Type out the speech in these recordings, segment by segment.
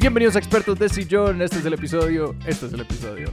Bienvenidos a Expertos de Sillón, este es el episodio, este es el episodio.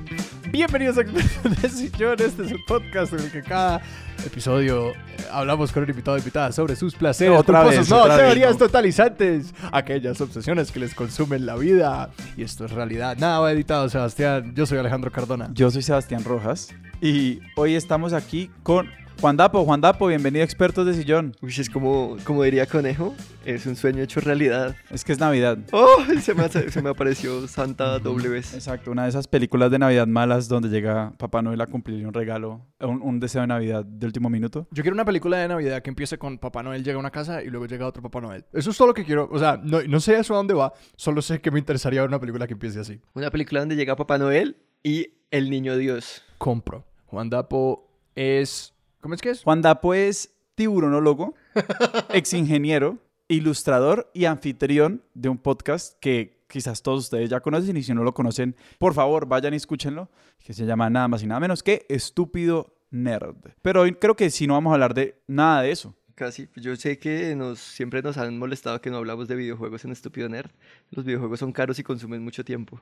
Bienvenidos a Expertos de Sillón, este es el podcast en el que cada episodio eh, hablamos con un invitado o invitada sobre sus placeres, Otra vez, no, otra vez, teorías no. totalizantes, aquellas obsesiones que les consumen la vida. Y esto es realidad. Nada va editado, Sebastián. Yo soy Alejandro Cardona. Yo soy Sebastián Rojas y hoy estamos aquí con Juan Dapo. Juan Dapo, bienvenido a Expertos de Sillón. Uy, es como, como diría Conejo, es un sueño hecho realidad. Es que es Navidad. ¡Oh! Se me, hace- se me apareció Santa doble vez. Exacto, una de esas películas de Navidad malas donde llega Papá Noel a cumplirle un regalo, un, un deseo de Navidad de último minuto. Yo quiero una película de Navidad que empiece con Papá Noel llega a una casa y luego llega otro Papá Noel. Eso es todo lo que quiero. O sea, no, no sé eso a dónde va. Solo sé que me interesaría ver una película que empiece así. Una película donde llega Papá Noel y el niño Dios. Compro. Juan Dapo es... ¿Cómo es que es? Juan Dapo es tiburonólogo, ex ingeniero, ilustrador y anfitrión de un podcast que quizás todos ustedes ya conocen y si no lo conocen, por favor vayan y escúchenlo, que se llama nada más y nada menos que Estúpido Nerd. Pero hoy creo que sí no vamos a hablar de nada de eso. Casi. Yo sé que nos, siempre nos han molestado que no hablamos de videojuegos en Estúpido Nerd. Los videojuegos son caros y consumen mucho tiempo.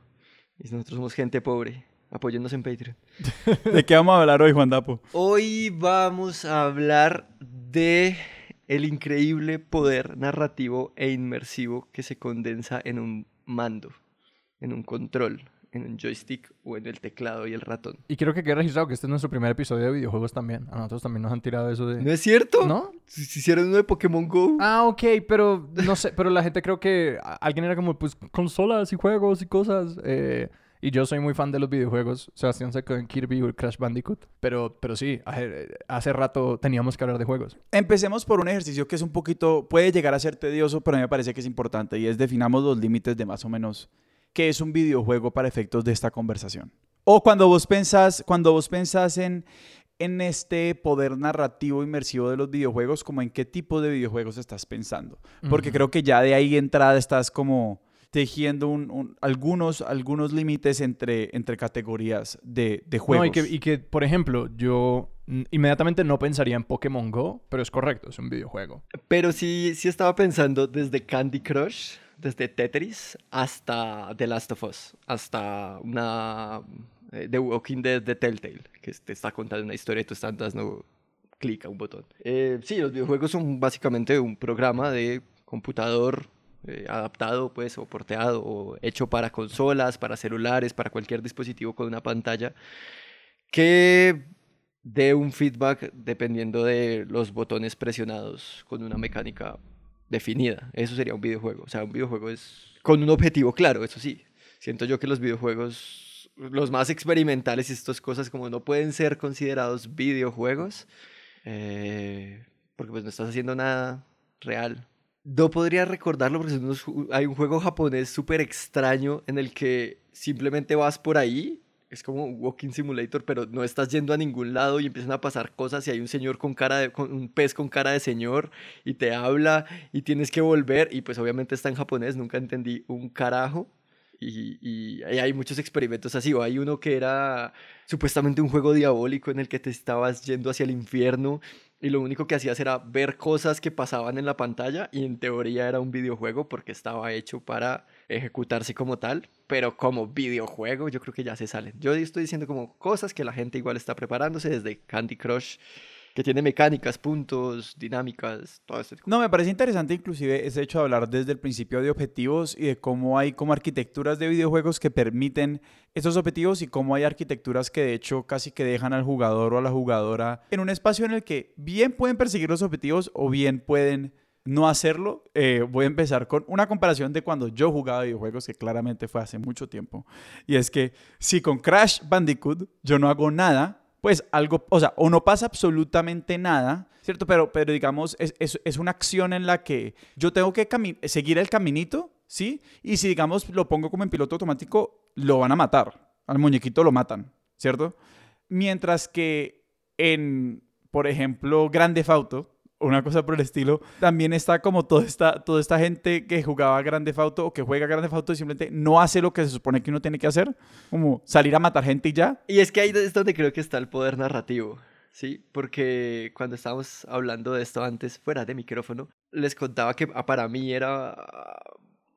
Y nosotros somos gente pobre. Apóyennos en Patreon. ¿De qué vamos a hablar hoy, Juan Dapo? Hoy vamos a hablar de el increíble poder narrativo e inmersivo que se condensa en un mando, en un control, en un joystick o en el teclado y el ratón. Y quiero que quede registrado que este es nuestro primer episodio de videojuegos también. A nosotros también nos han tirado eso de... ¿No es cierto? ¿No? Si si hicieron uno de Pokémon Go. Ah, ok, pero no sé, pero la gente creo que alguien era como, pues, consolas y juegos y cosas. eh, y yo soy muy fan de los videojuegos. Sebastián se quedó en Kirby o Crash Bandicoot. Pero, pero sí, hace, hace rato teníamos que hablar de juegos. Empecemos por un ejercicio que es un poquito, puede llegar a ser tedioso, pero a mí me parece que es importante y es definamos los límites de más o menos qué es un videojuego para efectos de esta conversación. O cuando vos pensás, cuando vos pensás en, en este poder narrativo inmersivo de los videojuegos, como en qué tipo de videojuegos estás pensando. Porque Ujú. creo que ya de ahí entrada estás como tejiendo un- un- algunos, algunos límites entre, entre categorías de, de juegos. No, y que, y que, por ejemplo, yo inmediatamente no pensaría en Pokémon Go, pero es correcto, es un videojuego. Pero sí, sí estaba pensando desde Candy Crush, desde Tetris, hasta The Last of Us, hasta una eh, The Walking Dead de Telltale, que te está contando una historia y tú estás dando clic a un botón. Eh, sí, los videojuegos son básicamente un programa de computador eh, adaptado, pues, o porteado, o hecho para consolas, para celulares, para cualquier dispositivo con una pantalla, que dé un feedback dependiendo de los botones presionados con una mecánica definida. Eso sería un videojuego. O sea, un videojuego es con un objetivo claro, eso sí. Siento yo que los videojuegos, los más experimentales y estas cosas como no pueden ser considerados videojuegos, eh, porque pues no estás haciendo nada real. No podría recordarlo porque unos hay un juego japonés súper extraño en el que simplemente vas por ahí. Es como un walking simulator, pero no estás yendo a ningún lado y empiezan a pasar cosas y hay un señor con cara de, con un pez con cara de señor y te habla y tienes que volver y pues obviamente está en japonés, nunca entendí un carajo. Y, y ahí hay muchos experimentos así, o hay uno que era supuestamente un juego diabólico en el que te estabas yendo hacia el infierno y lo único que hacías era ver cosas que pasaban en la pantalla y en teoría era un videojuego porque estaba hecho para ejecutarse como tal, pero como videojuego yo creo que ya se salen. Yo estoy diciendo como cosas que la gente igual está preparándose desde Candy Crush, que tiene mecánicas, puntos, dinámicas, todo este No, me parece interesante inclusive ese hecho de hablar desde el principio de objetivos y de cómo hay como arquitecturas de videojuegos que permiten esos objetivos y cómo hay arquitecturas que de hecho casi que dejan al jugador o a la jugadora en un espacio en el que bien pueden perseguir los objetivos o bien pueden no hacerlo. Eh, voy a empezar con una comparación de cuando yo jugaba videojuegos que claramente fue hace mucho tiempo. Y es que si con Crash Bandicoot yo no hago nada, pues algo, o sea, o no pasa absolutamente nada, ¿cierto? Pero, pero digamos, es, es, es una acción en la que yo tengo que seguir el caminito, ¿sí? Y si, digamos, lo pongo como en piloto automático, lo van a matar. Al muñequito lo matan, ¿cierto? Mientras que en, por ejemplo, Grande Fauto, una cosa por el estilo. También está como toda esta, toda esta gente que jugaba Grande Fauto o que juega Grande Fauto y simplemente no hace lo que se supone que uno tiene que hacer, como salir a matar gente y ya. Y es que ahí es donde creo que está el poder narrativo, ¿sí? Porque cuando estábamos hablando de esto antes, fuera de micrófono, les contaba que ah, para mí era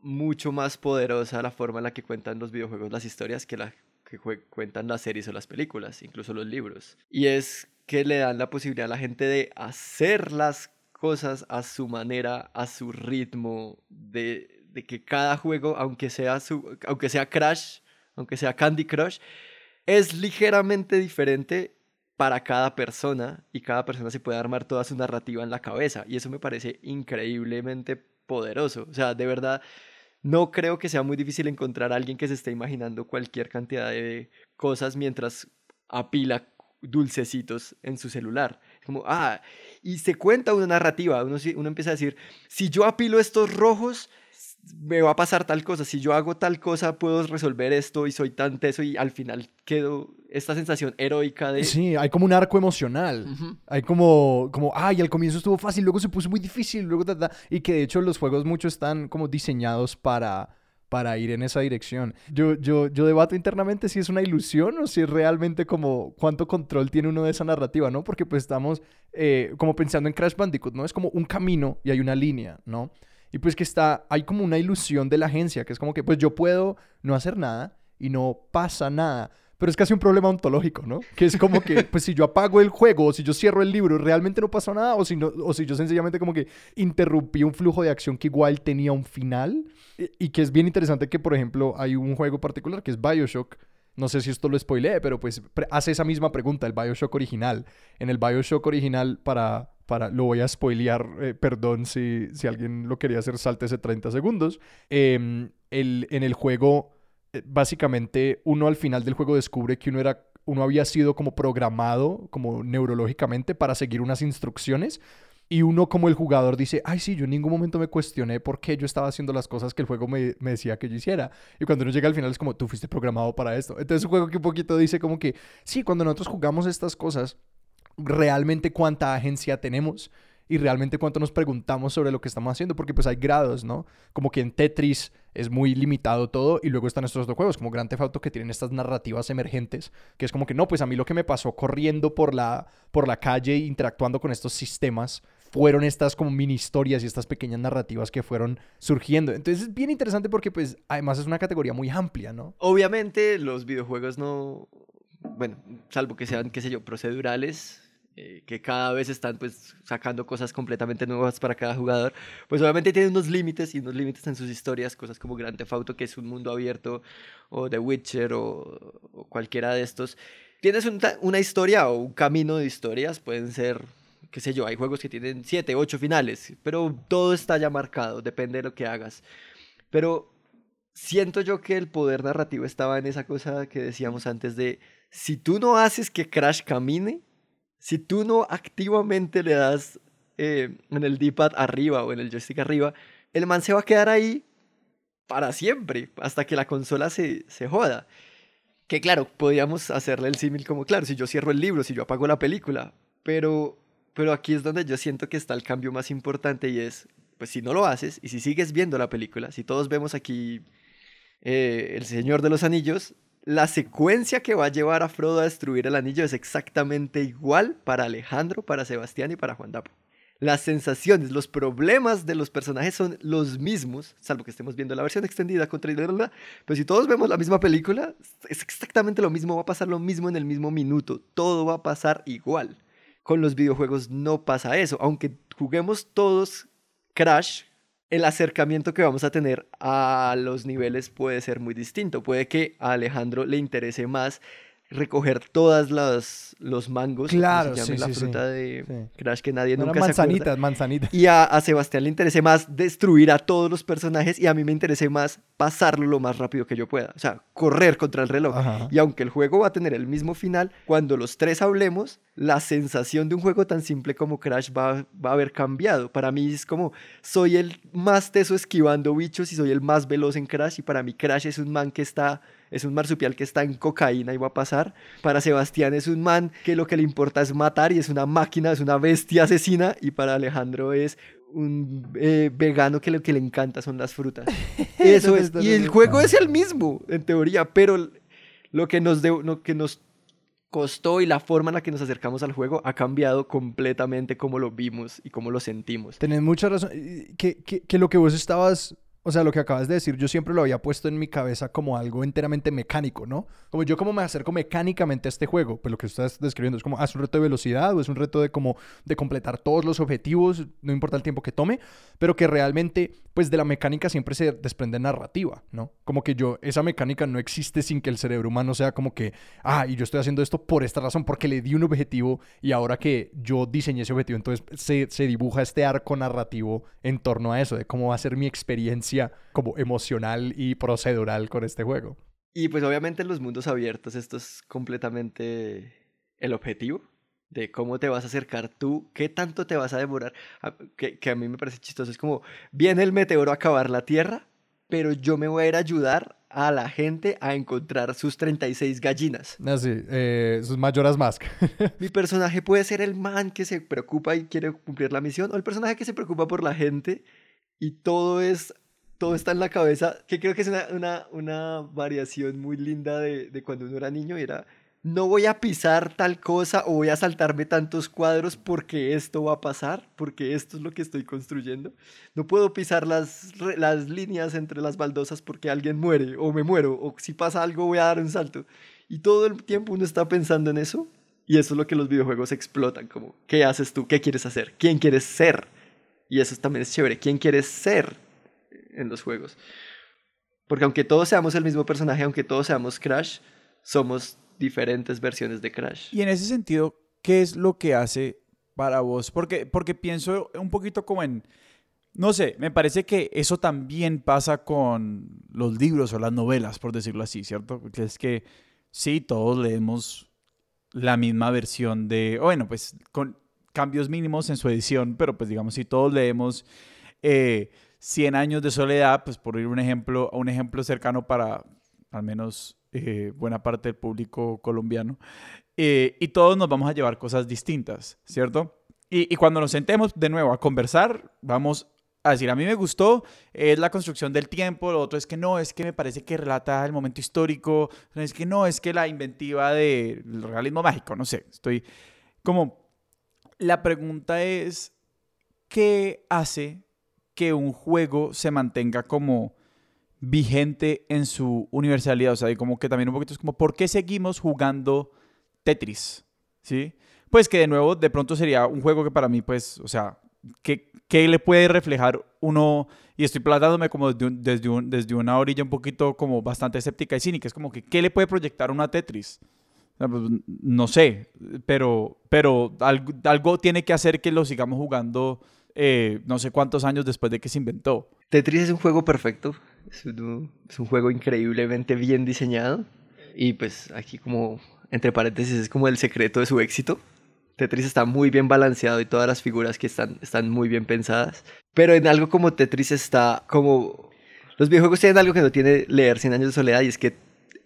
mucho más poderosa la forma en la que cuentan los videojuegos las historias que la que cuentan las series o las películas, incluso los libros. Y es que le dan la posibilidad a la gente de hacer las cosas a su manera, a su ritmo, de, que cada juego, aunque sea, su, aunque sea Crash, aunque sea Candy Crush, es ligeramente diferente para cada persona y cada persona se puede armar toda su narrativa en la cabeza y eso me parece increíblemente poderoso. O sea, de verdad, no creo que sea muy difícil encontrar a alguien que se esté imaginando cualquier cantidad de cosas mientras apila dulcecitos en su celular. Como, ah, y se cuenta una narrativa, uno, uno empieza a decir, si yo apilo estos rojos, me va a pasar tal cosa, si yo hago tal cosa puedo resolver esto y soy tan teso y al final quedo esta sensación heroica de... Sí, hay como un arco emocional, hay como, como, ay, al comienzo estuvo fácil, luego se puso muy difícil, luego, y que de hecho los juegos muchos están como diseñados para para ir en esa dirección. Yo, yo, yo debato internamente si es una ilusión o si es realmente como cuánto control tiene uno de esa narrativa, ¿no? Porque pues estamos eh, como pensando en Crash Bandicoot, ¿no? Es como un camino y hay una línea, ¿no? Y pues que está, hay como una ilusión de la agencia, que es como que pues yo puedo no hacer nada y no pasa nada. Pero es casi un problema ontológico, ¿no? Que es como que, pues si yo apago el juego o si yo cierro el libro, realmente no pasó nada. O si, no, o si yo sencillamente como que interrumpí un flujo de acción que igual tenía un final. Y, que es bien interesante que, por ejemplo, hay un juego particular que es Bioshock. No sé si esto lo spoileé, pero pues hace esa misma pregunta, el Bioshock original. En el Bioshock original, para, para, lo voy a spoilear, eh, perdón si, si alguien lo quería hacer, salte ese 30 segundos. Em, el, en el juego, eh, básicamente, uno al final del juego descubre que uno era uno había sido como programado, como neurológicamente, para seguir unas instrucciones. Y uno como el jugador dice, ay sí, yo en ningún momento me cuestioné por qué yo estaba haciendo las cosas que el juego me, me, decía que yo hiciera. Y cuando uno llega al final es como, tú fuiste programado para esto. Entonces es un juego que un poquito dice como que, sí, cuando nosotros jugamos estas cosas, realmente cuánta agencia tenemos y realmente cuánto nos preguntamos sobre lo que estamos haciendo, porque pues hay grados, ¿no? Como que en Tetris es muy limitado todo y luego están estos otros juegos como Grand Theft que tienen estas narrativas emergentes, que es como que no, pues a mí lo que me pasó corriendo por la, por la calle interactuando con estos sistemas fueron estas como mini historias y estas pequeñas narrativas que fueron surgiendo. Entonces es bien interesante porque pues además es una categoría muy amplia, ¿no? Obviamente los videojuegos no, bueno, salvo que sean, qué sé yo, procedurales, eh, que cada vez están pues sacando cosas completamente nuevas para cada jugador, pues obviamente tienen unos límites y unos límites en sus historias, cosas como Grand Theft Auto, que es un mundo abierto, o The Witcher, o, cualquiera de estos. Tienes una historia o un camino de historias, pueden ser, qué sé yo, hay juegos que tienen siete, ocho finales, pero todo está ya marcado, depende de lo que hagas. Pero siento yo que el poder narrativo estaba en esa cosa que decíamos antes de, si tú no haces que Crash camine, si tú no activamente le das eh, en el D-pad arriba o en el joystick arriba, el man se va a quedar ahí para siempre, hasta que la consola se, se joda. Que claro, podríamos hacerle el símil como, claro, si yo cierro el libro, si yo apago la película, pero, pero aquí es donde yo siento que está el cambio más importante y es, pues si no lo haces y si sigues viendo la película, si todos vemos aquí eh, El Señor de los Anillos, la secuencia que va a llevar a Frodo a destruir el anillo es exactamente igual para Alejandro, para Sebastián y para Juan Dapo. Las sensaciones, los problemas de los personajes son los mismos, salvo que estemos viendo la versión extendida contra pero si todos vemos la misma película, es exactamente lo mismo, va a pasar lo mismo en el mismo minuto, todo va a pasar igual. Con los videojuegos no pasa eso, aunque juguemos todos Crash, el acercamiento que vamos a tener a los niveles puede ser muy distinto. Puede que a Alejandro le interese más recoger todas las los mangos claro se sí, la fruta de Crash que nadie nunca manzanitas, se manzanitas y a, a, Sebastián le interese más destruir a todos los personajes y a mí me interese más pasarlo lo más rápido que yo pueda o sea correr contra el reloj. Y aunque el juego va a tener el mismo final cuando los tres hablemos la sensación de un juego tan simple como Crash va, va a haber cambiado. Para mí es como soy el más teso esquivando bichos y soy el más veloz en Crash y para mí Crash es un man que está es un marsupial que está en cocaína y va a pasar. Para Sebastián es un man que lo que le importa es matar y es una máquina, es una bestia asesina. Y para Alejandro es un eh, vegano que lo que le encanta son las frutas. Eso es. Y el juego es el mismo, en teoría, pero lo que nos, lo que nos costó y la forma en la que nos acercamos al juego ha cambiado completamente como lo vimos y cómo lo sentimos. Tenés mucha razón. Que, que, que lo que vos estabas o sea, lo que acabas de decir, yo siempre lo había puesto en mi cabeza como algo enteramente mecánico, ¿no? Como yo como me acerco mecánicamente a este juego, pues lo que estás describiendo es como, ah, es un reto de velocidad o es un reto de como de completar todos los objetivos, no importa el tiempo que tome, pero que realmente, pues de la mecánica siempre se desprende narrativa, ¿no? Como que yo, esa mecánica no existe sin que el cerebro humano sea como que, ah, y yo estoy haciendo esto por esta razón, porque le di un objetivo y ahora que yo diseñé ese objetivo, entonces se, se dibuja este arco narrativo en torno a eso, de cómo va a ser mi experiencia como emocional y procedural con este juego. Y pues obviamente en los mundos abiertos esto es completamente el objetivo de cómo te vas a acercar tú, qué tanto te vas a demorar, que, que a mí me parece chistoso, es como, viene el meteoro a acabar la Tierra, pero yo me voy a ir a ayudar a la gente a encontrar sus 36 gallinas. Así, eh, sus Majora's Mask. Mi personaje puede ser el man que se preocupa y quiere cumplir la misión, o el personaje que se preocupa por la gente y todo es, todo está en la cabeza, que creo que es una, una, una variación muy linda de, de cuando uno era niño era, no voy a pisar tal cosa o voy a saltarme tantos cuadros porque esto va a pasar, porque esto es lo que estoy construyendo. No puedo pisar las, las líneas entre las baldosas porque alguien muere o me muero o si pasa algo voy a dar un salto. Y todo el tiempo uno está pensando en eso y eso es lo que los videojuegos explotan, como, ¿qué haces tú? ¿Qué quieres hacer? ¿Quién quieres ser? Y eso también es chévere, ¿quién quieres ser en los juegos? Porque aunque todos seamos el mismo personaje, aunque todos seamos Crash, somos diferentes versiones de Crash. Y en ese sentido, ¿qué es lo que hace para vos? Porque, porque pienso un poquito como en, no sé, me parece que eso también pasa con los libros o las novelas, por decirlo así, ¿cierto? Que es que sí, todos leemos la misma versión de, bueno, pues con cambios mínimos en su edición, pero pues digamos, si todos leemos eh, 100 años de soledad, pues por ir un ejemplo, un ejemplo cercano para al menos eh, buena parte del público colombiano, eh, y todos nos vamos a llevar cosas distintas, ¿cierto? Y, y cuando nos sentemos de nuevo a conversar, vamos a decir, a mí me gustó, es la construcción del tiempo, lo otro es que no, es que me parece que relata el momento histórico, es que no, es que la inventiva del realismo mágico, no sé, estoy como... La pregunta es, ¿qué hace que un juego se mantenga como vigente en su universalidad? O sea, y como que también un poquito es como, ¿por qué seguimos jugando Tetris? ¿Sí? Pues que de nuevo, de pronto sería un juego que para mí, pues, o sea, ¿qué, qué le puede reflejar uno? Y estoy plantándome como desde, un- desde, un- desde una orilla un poquito como bastante escéptica y cínica. Es como que, ¿qué le puede proyectar uno a Tetris? Pues, No sé, pero, pero algo tiene que hacer que lo sigamos jugando eh, no sé cuántos años después de que se inventó. Tetris es un juego perfecto, es un, es un juego increíblemente bien diseñado y pues aquí como, entre paréntesis, es como el secreto de su éxito. Tetris está muy bien balanceado y todas las figuras que están, están muy bien pensadas, pero en algo como Tetris está como... Los videojuegos tienen algo que no tiene leer 100 años de soledad y es que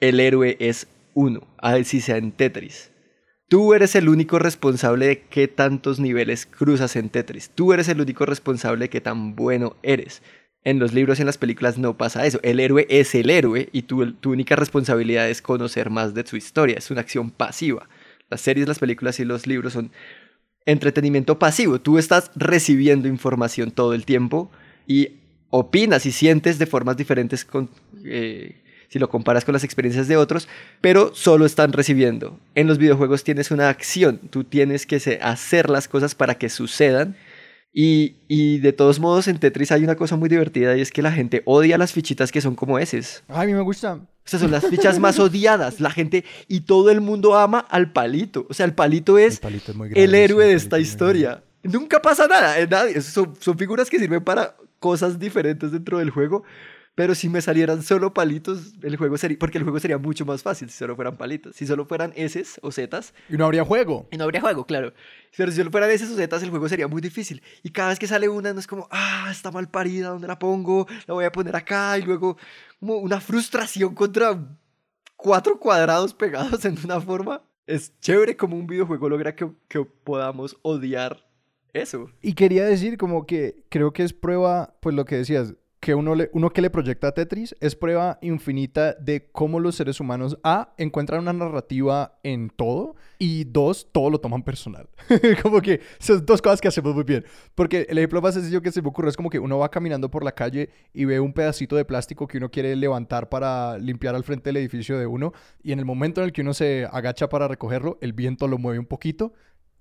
el héroe es uno, así sea en Tetris. Tú eres el único responsable de qué tantos niveles cruzas en Tetris. Tú eres el único responsable de qué tan bueno eres. En los libros y en las películas no pasa eso. El héroe es el héroe y tu, tu única responsabilidad es conocer más de su historia. Es una acción pasiva. Las series, las películas y los libros son entretenimiento pasivo. Tú estás recibiendo información todo el tiempo y opinas y sientes de formas diferentes con, eh, si lo comparas con las experiencias de otros, pero solo están recibiendo. En los videojuegos tienes una acción, tú tienes que hacer las cosas para que sucedan. Y, y de todos modos en Tetris hay una cosa muy divertida y es que la gente odia las fichitas que son como eses. Ay, a mí me gusta. O sea, son las fichas más odiadas. La gente y todo el mundo ama al palito. O sea, el palito es El palito es muy el grande, héroe de esta historia. Nunca pasa nada. eh, nadie- Son, son figuras que sirven para cosas diferentes dentro del juego. Pero si me salieran solo palitos, el juego sería. Porque el juego sería mucho más fácil si solo fueran palitos. Si solo fueran S o Z. Y no habría juego. Y no habría juego, claro. Pero si solo fueran S o Z, el juego sería muy difícil. Y cada vez que sale una, no es como, ah, está mal parida, ¿dónde la pongo? La voy a poner acá. Y luego, como una frustración contra cuatro cuadrados pegados en una forma. Es chévere como un videojuego logra que, que podamos odiar eso. Y quería decir como que creo que es prueba, pues lo que decías, que uno, le, uno que le proyecta a Tetris es prueba infinita de cómo los seres humanos, A, encuentran una narrativa en todo y dos, todo lo toman personal. como que son dos cosas que hacemos muy bien. Porque el ejemplo más sencillo que se me ocurre es como que uno va caminando por la calle y ve un pedacito de plástico que uno quiere levantar para limpiar al frente del edificio de uno y en el momento en el que uno se agacha para recogerlo, el viento lo mueve un poquito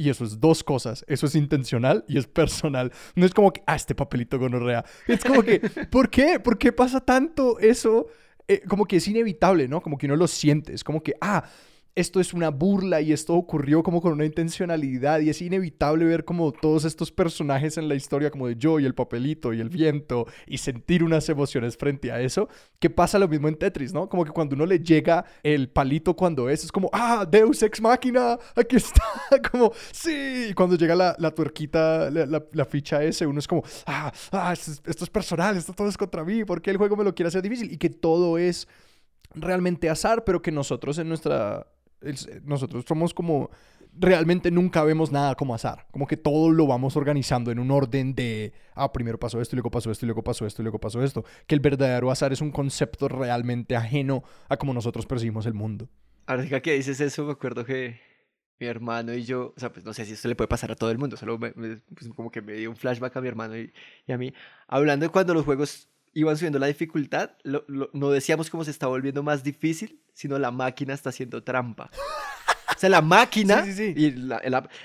y eso es dos cosas. Eso es intencional y es personal. No es como que, ah, este papelito gonorrea. Es como que, ¿por qué? ¿Por qué pasa tanto eso? Eh, como que es inevitable, ¿no? Como que uno lo siente. Es como que, ah, esto es una burla y esto ocurrió como con una intencionalidad y es inevitable ver como todos estos personajes en la historia como de yo y el papelito y el viento y sentir unas emociones frente a eso, que pasa lo mismo en Tetris, ¿no? Como que cuando uno le llega el palito cuando es, es como, ah, Deus Ex Máquina, aquí está, como, sí, y cuando llega la, la tuerquita, la, ficha ese, uno es como, ah, ah esto, esto es personal, esto todo es contra mí, ¿por qué el juego me lo quiere hacer difícil? Y que todo es realmente azar, pero que nosotros en nuestra nosotros somos como realmente nunca vemos nada como azar. Como que todo lo vamos organizando en un orden de, ah, primero pasó esto, luego pasó esto, y luego pasó esto, luego pasó esto. Que el verdadero azar es un concepto realmente ajeno a como nosotros percibimos el mundo. Ahora que dices eso, me acuerdo que mi hermano y yo, o sea, pues no sé si esto le puede pasar a todo el mundo, solo pues, como que me dio un flashback a mi hermano y, y a mí, hablando de cuando los juegos iban subiendo la dificultad, no decíamos cómo se está volviendo más difícil, sino la máquina está haciendo trampa. O sea, la máquina, Y la,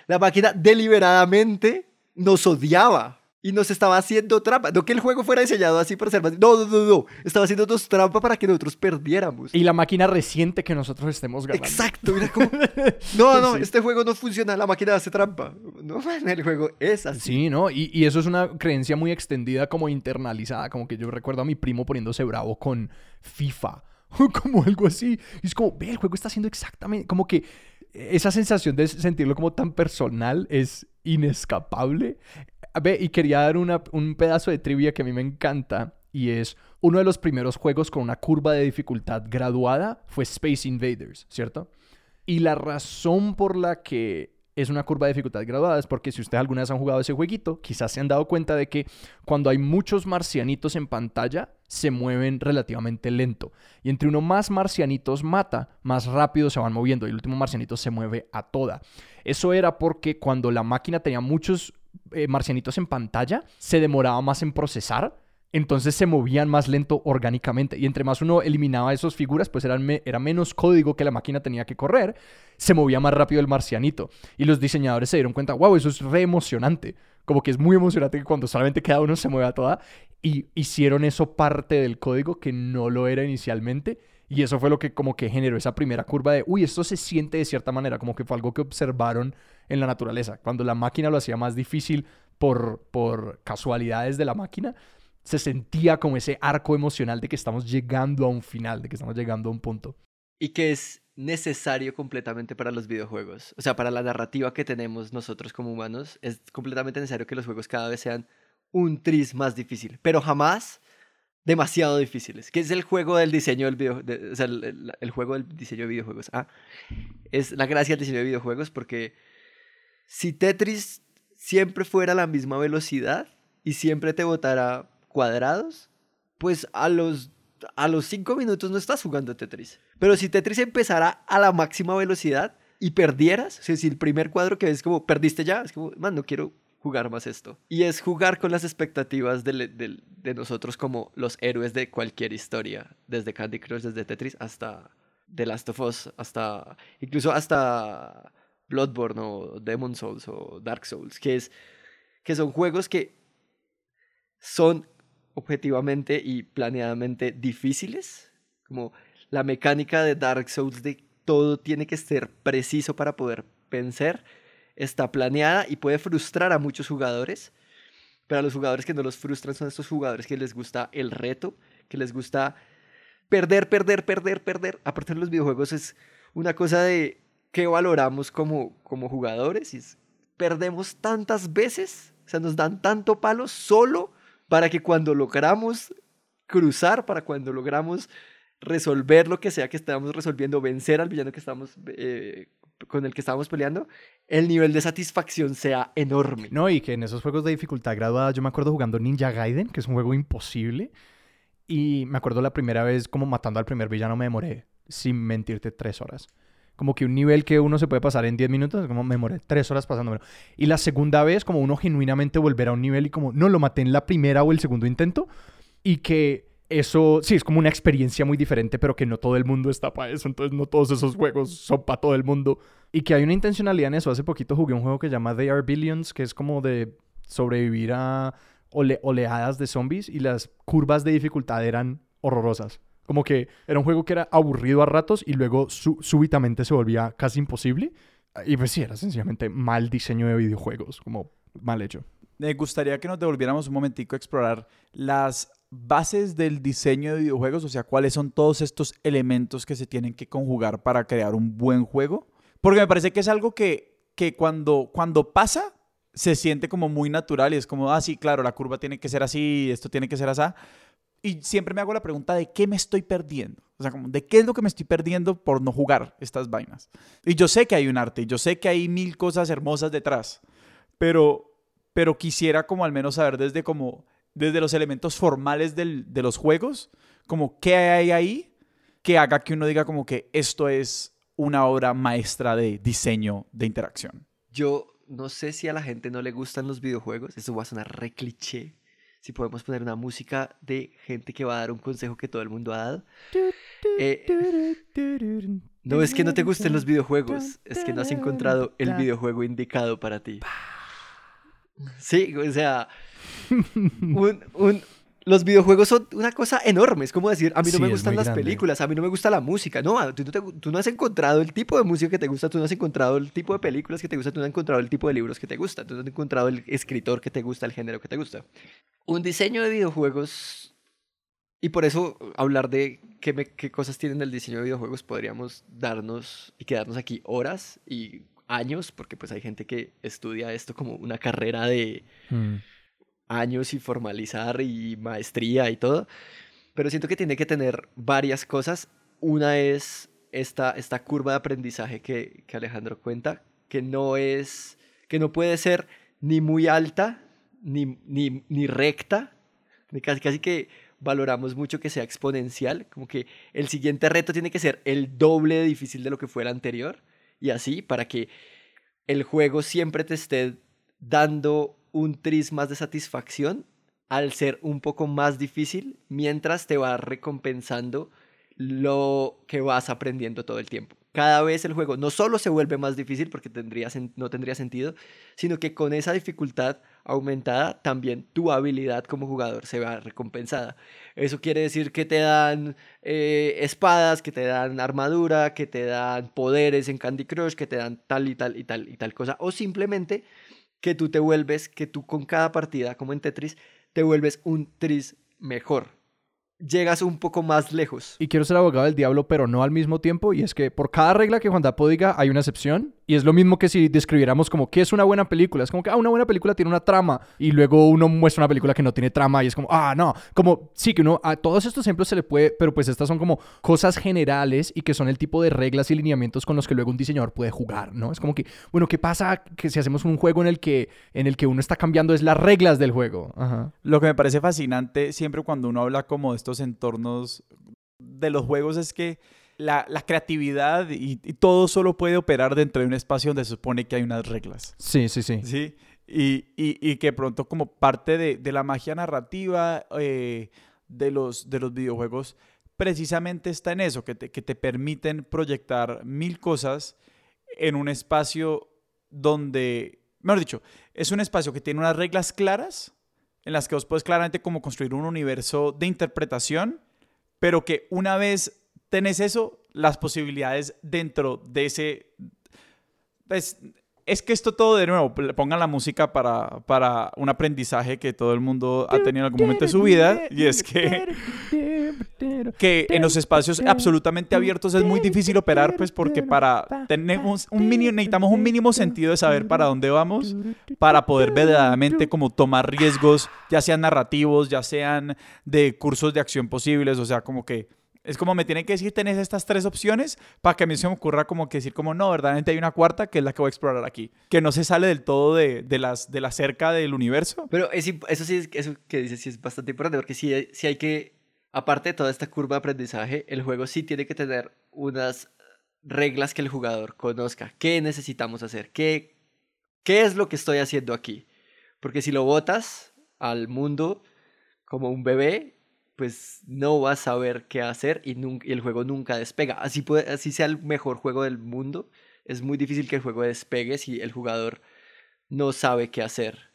la, máquina deliberadamente nos odiaba y nos estaba haciendo trampa. No que el juego fuera diseñado así para ser más. No, no, no, no. Estaba haciéndonos trampa para que nosotros perdiéramos. Y la máquina resiente que nosotros estemos ganando. Exacto. Mira cómo. No, no, este juego no funciona. La máquina hace trampa. No, el juego es así. Sí, ¿no? Y, y eso es una creencia muy extendida, como internalizada. Como que yo recuerdo a mi primo poniéndose bravo con FIFA. como algo así. Y es como, ve, el juego está haciendo exactamente. Como que esa sensación de sentirlo como tan personal es inescapable. Ve, y quería dar un pedazo de trivia que a mí me encanta y es uno de los primeros juegos con una curva de dificultad graduada fue Space Invaders, ¿cierto? Y la razón por la que es una curva de dificultad graduada es porque si ustedes alguna vez han jugado ese jueguito, quizás se han dado cuenta de que cuando hay muchos marcianitos en pantalla, se mueven relativamente lento. Y entre uno más marcianitos mata, más rápido se van moviendo y el último marcianito se mueve a toda. Eso era porque cuando la máquina tenía muchos eh, marcianitos en pantalla, se demoraba más en procesar. Entonces se movían más lento orgánicamente. Y entre más uno eliminaba esas figuras, pues era menos código que la máquina tenía que correr. Se movía más rápido el marcianito. Y los diseñadores se dieron cuenta, wow, eso es re emocionante. Como que es muy emocionante que cuando solamente cada uno se mueva toda. Y hicieron eso parte del código que no lo era inicialmente. Y eso fue lo que como que generó esa primera curva de, uy, esto se siente de cierta manera, como que fue algo que observaron en la naturaleza. Cuando la máquina lo hacía más difícil por, por casualidades de la máquina, se sentía como ese arco emocional de que estamos llegando a un final, de que estamos llegando a un punto. Y que es necesario completamente para los videojuegos. O sea, para la narrativa que tenemos nosotros como humanos, es completamente necesario que los juegos cada vez sean un tris más difícil, pero jamás demasiado difíciles, que es el juego del diseño del video, o sea, el, juego del diseño de videojuegos. Ah, es la gracia del diseño de videojuegos porque si Tetris siempre fuera a la misma velocidad y siempre te botara cuadrados, pues a los, a los cinco minutos no estás jugando Tetris. Pero si Tetris empezara a la máxima velocidad y perdieras, o sea, si el primer cuadro que ves como perdiste ya, es como, man, no quiero jugar más esto. Y es jugar con las expectativas de, nosotros como los héroes de cualquier historia, desde Candy Crush, desde Tetris hasta The Last of Us, hasta incluso hasta Bloodborne o Demon Souls o Dark Souls, que, es, que son juegos que son objetivamente y planeadamente difíciles, como la mecánica de Dark Souls de todo tiene que ser preciso para poder vencer está planeada y puede frustrar a muchos jugadores. Pero a los jugadores que no los frustran son estos jugadores que les gusta el reto, que les gusta perder, perder, perder, perder. Aparte de los videojuegos es una cosa de que valoramos como, como jugadores. Y perdemos tantas veces, o sea, nos dan tanto palo solo para que cuando logramos cruzar, para cuando logramos resolver lo que sea que estamos resolviendo, vencer al villano que estamos eh, con el que estábamos peleando, el nivel de satisfacción sea enorme. No, y que en esos juegos de dificultad graduada, yo me acuerdo jugando Ninja Gaiden, que es un juego imposible. Y me acuerdo la primera vez como matando al primer villano me demoré, sin mentirte, tres horas. Como que un nivel que uno se puede pasar en 10 minutos, como me demoré tres horas pasándomelo. Y la segunda vez, como uno genuinamente volver a un nivel y como, no, lo maté en la primera o el segundo intento. Y que eso, sí, es como una experiencia muy diferente, pero que no todo el mundo está para eso. Entonces, no todos esos juegos son para todo el mundo. Y que hay una intencionalidad en eso. Hace poquito jugué un juego que se llama They Are Billions, que es como de sobrevivir a ole- oleadas de zombies y las curvas de dificultad eran horrorosas. Como que era un juego que era aburrido a ratos y luego súbitamente se volvía casi imposible. Y pues sí, era sencillamente mal diseño de videojuegos, como mal hecho. Me gustaría que nos devolviéramos un momentico a explorar las bases del diseño de videojuegos, o sea, cuáles son todos estos elementos que se tienen que conjugar para crear un buen juego. Porque me parece que es algo que, que cuando, cuando pasa se siente como muy natural y es como, ah, sí, claro, la curva tiene que ser así, esto tiene que ser así. Y siempre me hago la pregunta de qué me estoy perdiendo. O sea, como, ¿de qué es lo que me estoy perdiendo por no jugar estas vainas? Y yo sé que hay un arte, yo sé que hay mil cosas hermosas detrás, pero, pero quisiera como al menos saber desde como, desde los elementos formales del- de los juegos, como qué hay ahí que haga que uno diga como que esto es una obra maestra de diseño de interacción. Yo no sé si a la gente no le gustan los videojuegos. Eso va a sonar re cliché. Si podemos poner una música de gente que va a dar un consejo que todo el mundo ha dado. Eh, no es que no te gusten los videojuegos, es que no has encontrado el videojuego indicado para ti. Sí, o sea, un- un- los videojuegos son una cosa enorme. Es como decir, a mí no Sí, me gustan las grande. películas, a mí no me gusta la música. No, tú no, te gu- tú no has encontrado el tipo de música que te gusta, tú no has encontrado el tipo de películas que te gusta, tú no has encontrado el tipo de libros que te gusta, tú no has encontrado el escritor que te gusta, el género que te gusta. Un diseño de videojuegos, y por eso hablar de qué, me- qué cosas tienen el diseño de videojuegos, podríamos darnos y quedarnos aquí horas y años, porque pues hay gente que estudia esto como una carrera de Mm. Años y formalizar y maestría y todo. Pero siento que tiene que tener varias cosas. Una es esta, esta curva de aprendizaje que, que Alejandro cuenta, que no es, que no puede ser ni muy alta, ni, ni, ni recta, casi, casi que valoramos mucho que sea exponencial, como que el siguiente reto tiene que ser el doble de difícil de lo que fue el anterior, y así para que el juego siempre te esté dando un tris más de satisfacción al ser un poco más difícil mientras te va recompensando lo que vas aprendiendo todo el tiempo. Cada vez el juego no solo se vuelve más difícil porque tendría, no tendría sentido, sino que con esa dificultad aumentada también tu habilidad como jugador se va recompensada. Eso quiere decir que te dan eh, espadas, que te dan armadura, que te dan poderes en Candy Crush, que te dan tal y tal y tal y tal cosa. O simplemente que tú te vuelves, que tú con cada partida, como en Tetris, te vuelves un tris mejor. Llegas un poco más lejos. Y quiero ser abogado del diablo, pero no al mismo tiempo. Y es que por cada regla que Juan Dapo diga hay una excepción. Y es lo mismo que si describiéramos como qué es una buena película. Es como que, ah, una buena película tiene una trama. Y luego uno muestra una película que no tiene trama. Y es como, ah, no. Como, sí, que uno, a todos estos ejemplos se le puede, pero pues estas son como cosas generales y que son el tipo de reglas y lineamientos con los que luego un diseñador puede jugar, ¿no? Es como que, bueno, ¿qué pasa que si hacemos un juego en el que, en el que uno está cambiando es las reglas del juego? Lo que me parece fascinante siempre cuando uno habla como de estos entornos de los juegos es que la, la creatividad y, y todo solo puede operar dentro de un espacio donde se supone que hay unas reglas. Sí, sí, sí. ¿sí? Y, y, y que pronto como parte de, de la magia narrativa eh, de, los, de los videojuegos precisamente está en eso, que te, que te permiten proyectar mil cosas en un espacio donde, mejor dicho, es un espacio que tiene unas reglas claras en las que vos puedes claramente como construir un universo de interpretación, pero que una vez tenés eso, las posibilidades dentro de ese... Pues, es que esto todo de nuevo, pongan la música para, para un aprendizaje que todo el mundo ha tenido en algún momento de su vida, y es que, que en los espacios absolutamente abiertos es muy difícil operar, pues porque para tenemos un mínimo, necesitamos un mínimo sentido de saber para dónde vamos, para poder verdaderamente como tomar riesgos, ya sean narrativos, ya sean de cursos de acción posibles, o sea, como que Es como me tienen que decir, tenés estas tres opciones para que a mí se me ocurra como que decir como, no, verdaderamente hay una cuarta que es la que voy a explorar aquí. Que no se sale del todo de, de las, de la cerca del universo. Pero es eso sí, es, eso que dices sí es bastante importante, porque sí, sí hay que, aparte de toda esta curva de aprendizaje, el juego sí tiene que tener unas reglas que el jugador conozca. ¿Qué necesitamos hacer? ¿Qué, qué es lo que estoy haciendo aquí? Porque si lo botas al mundo como un bebé, pues no vas a saber qué hacer y, y el juego nunca despega. Así, puede, así sea el mejor juego del mundo, es muy difícil que el juego despegue si el jugador no sabe qué hacer.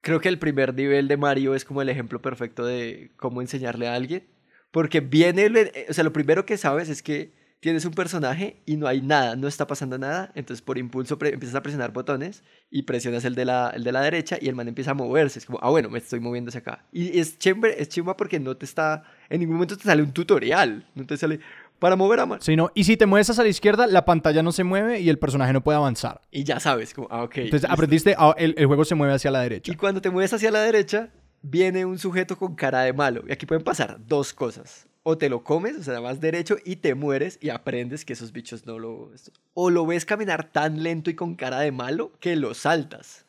Creo que el primer nivel de Mario es como el ejemplo perfecto de cómo enseñarle a alguien. Porque viene, eh, o sea, lo primero que sabes es que tienes un personaje y no hay nada, no está pasando nada. Entonces por impulso empiezas a presionar botones y presionas el de, la, el de la derecha y el man empieza a moverse. Es como, ah, bueno, me estoy moviendo hacia acá. Y es chimba, es chimba porque no te está, en ningún momento te sale un tutorial. No te sale para mover a mano. Sí, ¿no? Y si te mueves hacia la izquierda, la pantalla no se mueve y el personaje no puede avanzar. Y ya sabes, como, ah, ok. Entonces listo. aprendiste, ah, el, el juego se mueve hacia la derecha. Y cuando te mueves hacia la derecha, viene un sujeto con cara de malo. Y aquí pueden pasar dos cosas. O te lo comes, o sea, vas derecho y te mueres y aprendes que esos bichos no lo... O lo ves caminar tan lento y con cara de malo que lo saltas.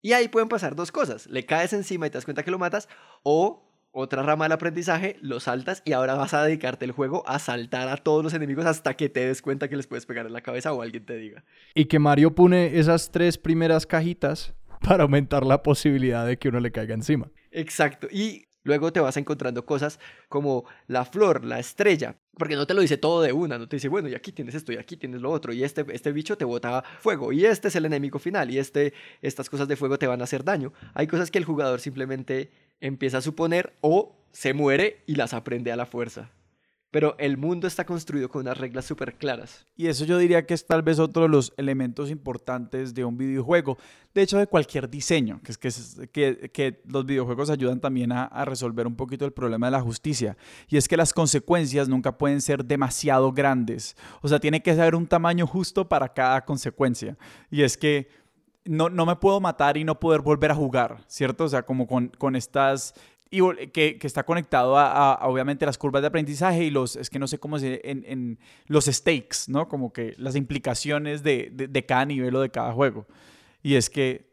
Y ahí pueden pasar dos cosas. Le caes encima y te das cuenta que lo matas. O otra rama del aprendizaje, lo saltas y ahora vas a dedicarte el juego a saltar a todos los enemigos hasta que te des cuenta que les puedes pegar en la cabeza o alguien te diga. Y que Mario pone esas tres primeras cajitas para aumentar la posibilidad de que uno le caiga encima. Exacto. Y luego te vas encontrando cosas como la flor, la estrella, porque no te lo dice todo de una, no te dice, bueno, y aquí tienes esto, y aquí tienes lo otro, y este, este bicho te bota fuego, y este es el enemigo final, y este, estas cosas de fuego te van a hacer daño. Hay cosas que el jugador simplemente empieza a suponer o se muere y las aprende a la fuerza. Pero el mundo está construido con unas reglas súper claras. Y eso yo diría que es tal vez otro de los elementos importantes de un videojuego. De hecho, de cualquier diseño, que es que, los videojuegos ayudan también a, a resolver un poquito el problema de la justicia. Y es que las consecuencias nunca pueden ser demasiado grandes. O sea, tiene que ser un tamaño justo para cada consecuencia. Y es que no, no me puedo matar y no poder volver a jugar, ¿cierto? O sea, como con, con estas... Y vol- que, que está conectado a, a- a, obviamente las curvas de aprendizaje y los, es que no sé cómo se, en, en los stakes, ¿no? Como que las implicaciones de, de, de cada nivel o de cada juego. Y es que,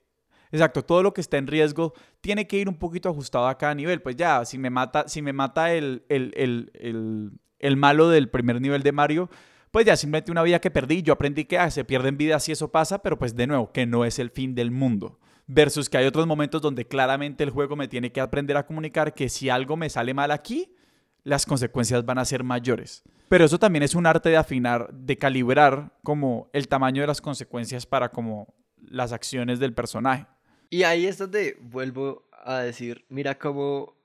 exacto, todo lo que está en riesgo tiene que ir un poquito ajustado a cada nivel. Pues ya, si me mata, si me mata el, el, el, el, el malo del primer nivel de Mario, pues ya simplemente una vida que perdí. Yo aprendí que ah, se pierden vidas si eso pasa, pero pues de nuevo, que no es el fin del mundo. Versus que hay otros momentos donde claramente el juego me tiene que aprender a comunicar que si algo me sale mal aquí, las consecuencias van a ser mayores. Pero eso también es un arte de afinar, de calibrar como el tamaño de las consecuencias para como las acciones del personaje. Y ahí es donde vuelvo a decir, mira cómo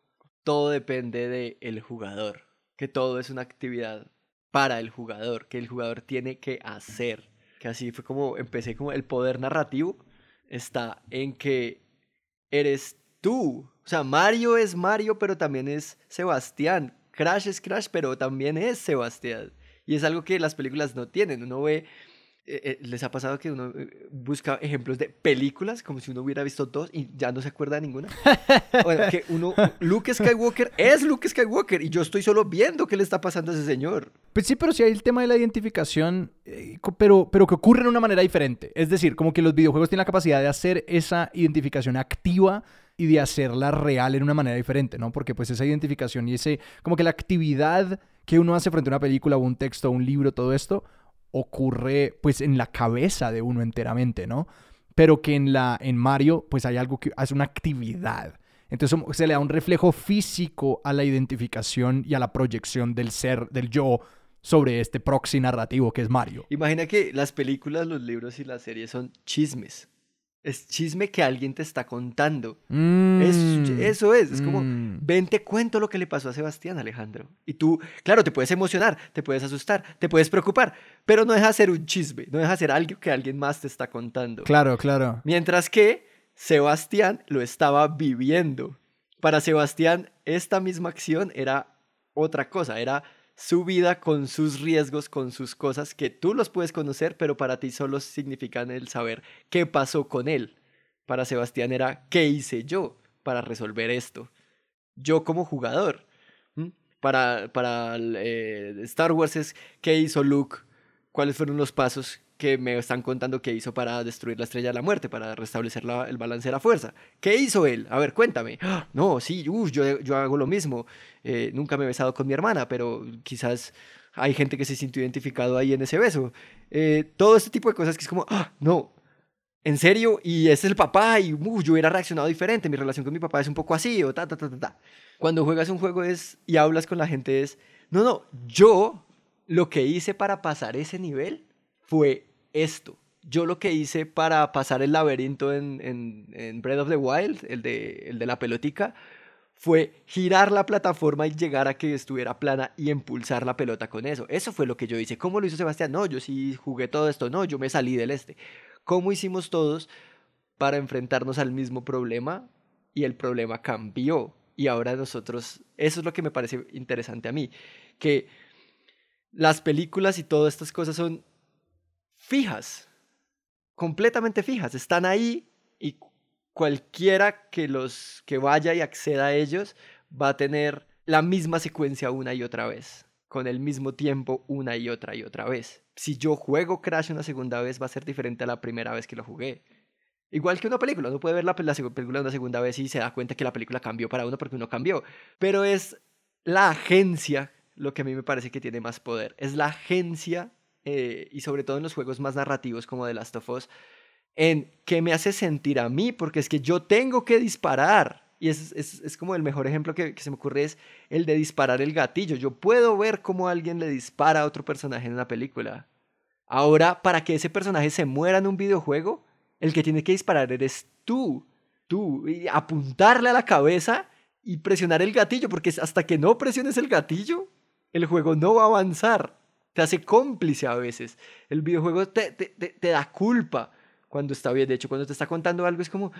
todo depende del jugador, que todo es una actividad para el jugador, que el jugador tiene que hacer. Que así fue como empecé como el poder narrativo está en que eres tú. O sea, Mario es Mario, pero también es Sebastián. Crash es Crash, pero también es Sebastián. Y es algo que las películas no tienen. Uno ve eh, eh, ¿Les ha pasado que uno eh, busca ejemplos de películas como si uno hubiera visto dos y ya no se acuerda de ninguna? Bueno, que uno, Luke Skywalker es Luke Skywalker y yo estoy solo viendo qué le está pasando a ese señor. Pues sí, pero sí hay el tema de la identificación, eh, pero, pero que ocurre de una manera diferente. Es decir, como que los videojuegos tienen la capacidad de hacer esa identificación activa y de hacerla real en una manera diferente, ¿no? Porque pues esa identificación y ese, como que la actividad que uno hace frente a una película o un texto o un libro, todo esto, ocurre pues en la cabeza de uno enteramente, ¿no? Pero que en, la, en Mario pues hay algo que hace una actividad. Entonces se le da un reflejo físico a la identificación y a la proyección del ser, del yo, sobre este proxy narrativo que es Mario. Imagina que las películas, los libros y las series son chismes. Es chisme que alguien te está contando. Es- Mm, eso es, es como, mm. ven, te cuento lo que le pasó a Sebastián, Alejandro. Y tú, claro, te puedes emocionar, te puedes asustar, te puedes preocupar, pero no deja de ser un chisme, no deja de ser algo que alguien más te está contando. Claro, claro. Mientras que Sebastián lo estaba viviendo. Para Sebastián, esta misma acción era otra cosa, era su vida con sus riesgos, con sus cosas que tú los puedes conocer, pero para ti solo significan el saber qué pasó con él. Para Sebastián era qué hice yo para resolver esto. Yo como jugador. Para, para eh, Star Wars es qué hizo Luke, cuáles fueron los pasos que me están contando que hizo para destruir la estrella de la muerte, para restablecer el balance de la fuerza. ¿Qué hizo él? A ver, cuéntame. ¡Ah! No, sí, yo, yo hago lo mismo. Eh, nunca me he besado con mi hermana, pero quizás hay gente que se sintió identificado ahí en ese beso. Eh, todo este tipo de cosas que es como, ¡Ah! no, en serio, y ese es el papá, y uf, yo hubiera reaccionado diferente, mi relación con mi papá es un poco así, o ta, ta, ta, ta, ta. Cuando juegas un juego es, y hablas con la gente es, no, no, yo lo que hice para pasar ese nivel fue esto. Yo lo que hice para pasar el laberinto en, en, en Breath of the Wild, el de, el de la pelotica, fue girar la plataforma y llegar a que estuviera plana y impulsar la pelota con eso. Eso fue lo que yo hice. ¿Cómo lo hizo Sebastián? No, yo sí jugué todo esto. No, yo me salí del este. ¿Cómo hicimos todos para enfrentarnos al mismo problema? Y el problema cambió. Y ahora nosotros, eso es lo que me parece interesante a mí, que las películas y todas estas cosas son fijas, completamente fijas, están ahí y cualquiera que los que vaya y acceda a ellos va a tener la misma secuencia una y otra vez, con el mismo tiempo una y otra y otra vez. Si yo juego Crash una segunda vez va a ser diferente a la primera vez que lo jugué. Igual que una película, uno puede ver la, la película una segunda vez y se da cuenta que la película cambió para uno porque uno cambió. Pero es la agencia lo que a mí me parece que tiene más poder. Es la agencia, eh, y sobre todo en los juegos más narrativos como The Last of Us, en qué me hace sentir a mí, porque es que yo tengo que disparar. Y es, es, es como el mejor ejemplo que, se me ocurre es el de disparar el gatillo. Yo puedo ver cómo alguien le dispara a otro personaje en una película. Ahora, para que ese personaje se muera en un videojuego, el que tiene que disparar eres tú. Tú. Apuntarle a la cabeza y presionar el gatillo, porque hasta que no presiones el gatillo, el juego no va a avanzar. Te hace cómplice a veces. El videojuego te, te, te, da culpa cuando está bien. De hecho, cuando te está contando algo es como,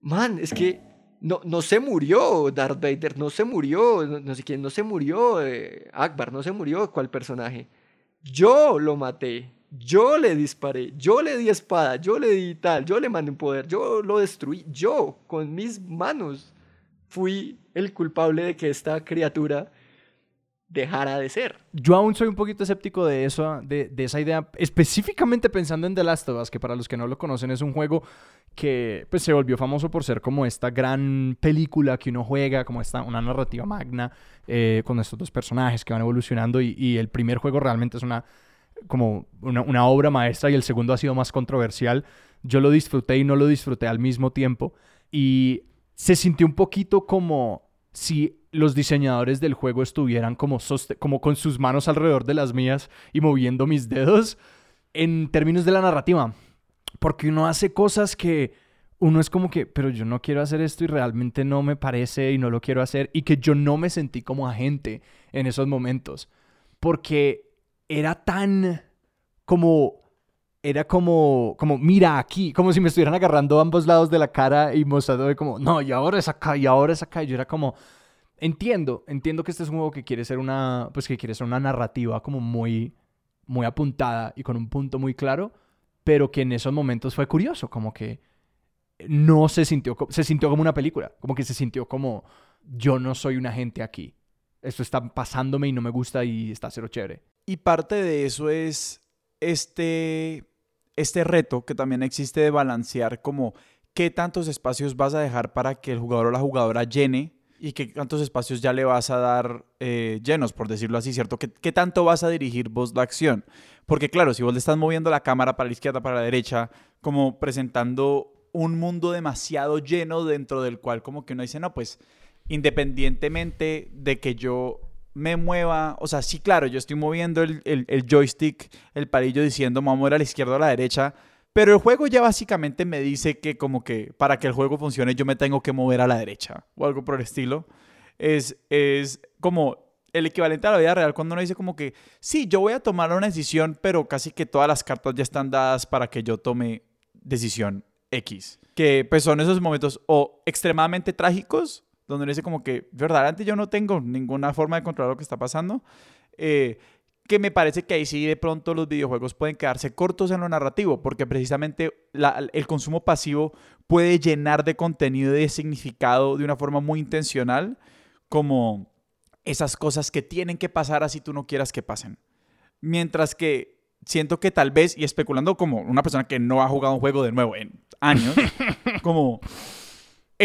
man, es que no, no se murió Darth Vader, no se murió, no, no sé quién, no se murió eh, Akbar, no se murió cuál personaje. Yo lo maté, yo le disparé, yo le di espada, yo le di tal, yo le mandé un poder, yo lo destruí, yo con mis manos fui el culpable de que esta criatura dejara de ser. Yo aún soy un poquito escéptico de eso, de, de esa idea, específicamente pensando en The Last of Us, que para los que no lo conocen es un juego que pues, se volvió famoso por ser como esta gran película que uno juega, como esta, una narrativa magna, eh, con estos dos personajes que van evolucionando y, el primer juego realmente es una como una obra maestra y el segundo ha sido más controversial. Yo lo disfruté y no lo disfruté al mismo tiempo y se sintió un poquito como si los diseñadores del juego estuvieran como, como con sus manos alrededor de las mías y moviendo mis dedos en términos de la narrativa. Porque uno hace cosas que uno es como que, pero yo no quiero hacer esto y realmente no me parece y no lo quiero hacer y que yo no me sentí como agente en esos momentos. Porque era tan como era como, como, mira aquí, como si me estuvieran agarrando ambos lados de la cara y mostrando como, no, y ahora es acá, y ahora es acá. Y yo era como, entiendo, entiendo que este es un juego que quiere ser una, pues que quiere ser una narrativa como muy, muy apuntada y con un punto muy claro, pero que en esos momentos fue curioso, como que no se sintió, se sintió como una película, como que se sintió como, yo no soy un agente aquí. Esto está pasándome y no me gusta y está cero chévere. Y parte de eso es este, este reto que también existe de balancear como qué tantos espacios vas a dejar para que el jugador o la jugadora llene y qué tantos espacios ya le vas a dar eh, llenos, por decirlo así, ¿cierto? ¿Qué, ¿Qué tanto vas a dirigir vos la acción? Porque claro, si vos le estás moviendo la cámara para la izquierda, para la derecha, como presentando un mundo demasiado lleno dentro del cual como que uno dice, no, pues independientemente de que yo me mueva, o sea, sí, claro, yo estoy moviendo el, el- joystick, el palillo diciendo, me voy a mover a la izquierda o a la derecha, pero el juego ya básicamente me dice que como que para que el juego funcione yo me tengo que mover a la derecha o algo por el estilo. Es, es como el equivalente a la vida real cuando uno dice como que, sí, yo voy a tomar una decisión, pero casi que todas las cartas ya están dadas para que yo tome decisión X. Que pues son esos momentos o extremadamente trágicos, donde uno dice como que, verdaderamente yo no tengo ninguna forma de controlar lo que está pasando. eh, que me parece que ahí sí de pronto los videojuegos pueden quedarse cortos en lo narrativo, porque precisamente la- el consumo pasivo puede llenar de contenido y de significado de una forma muy intencional, como esas cosas que tienen que pasar así tú no quieras que pasen. Mientras que siento que tal vez, y especulando como una persona que no ha jugado un juego de nuevo en años, como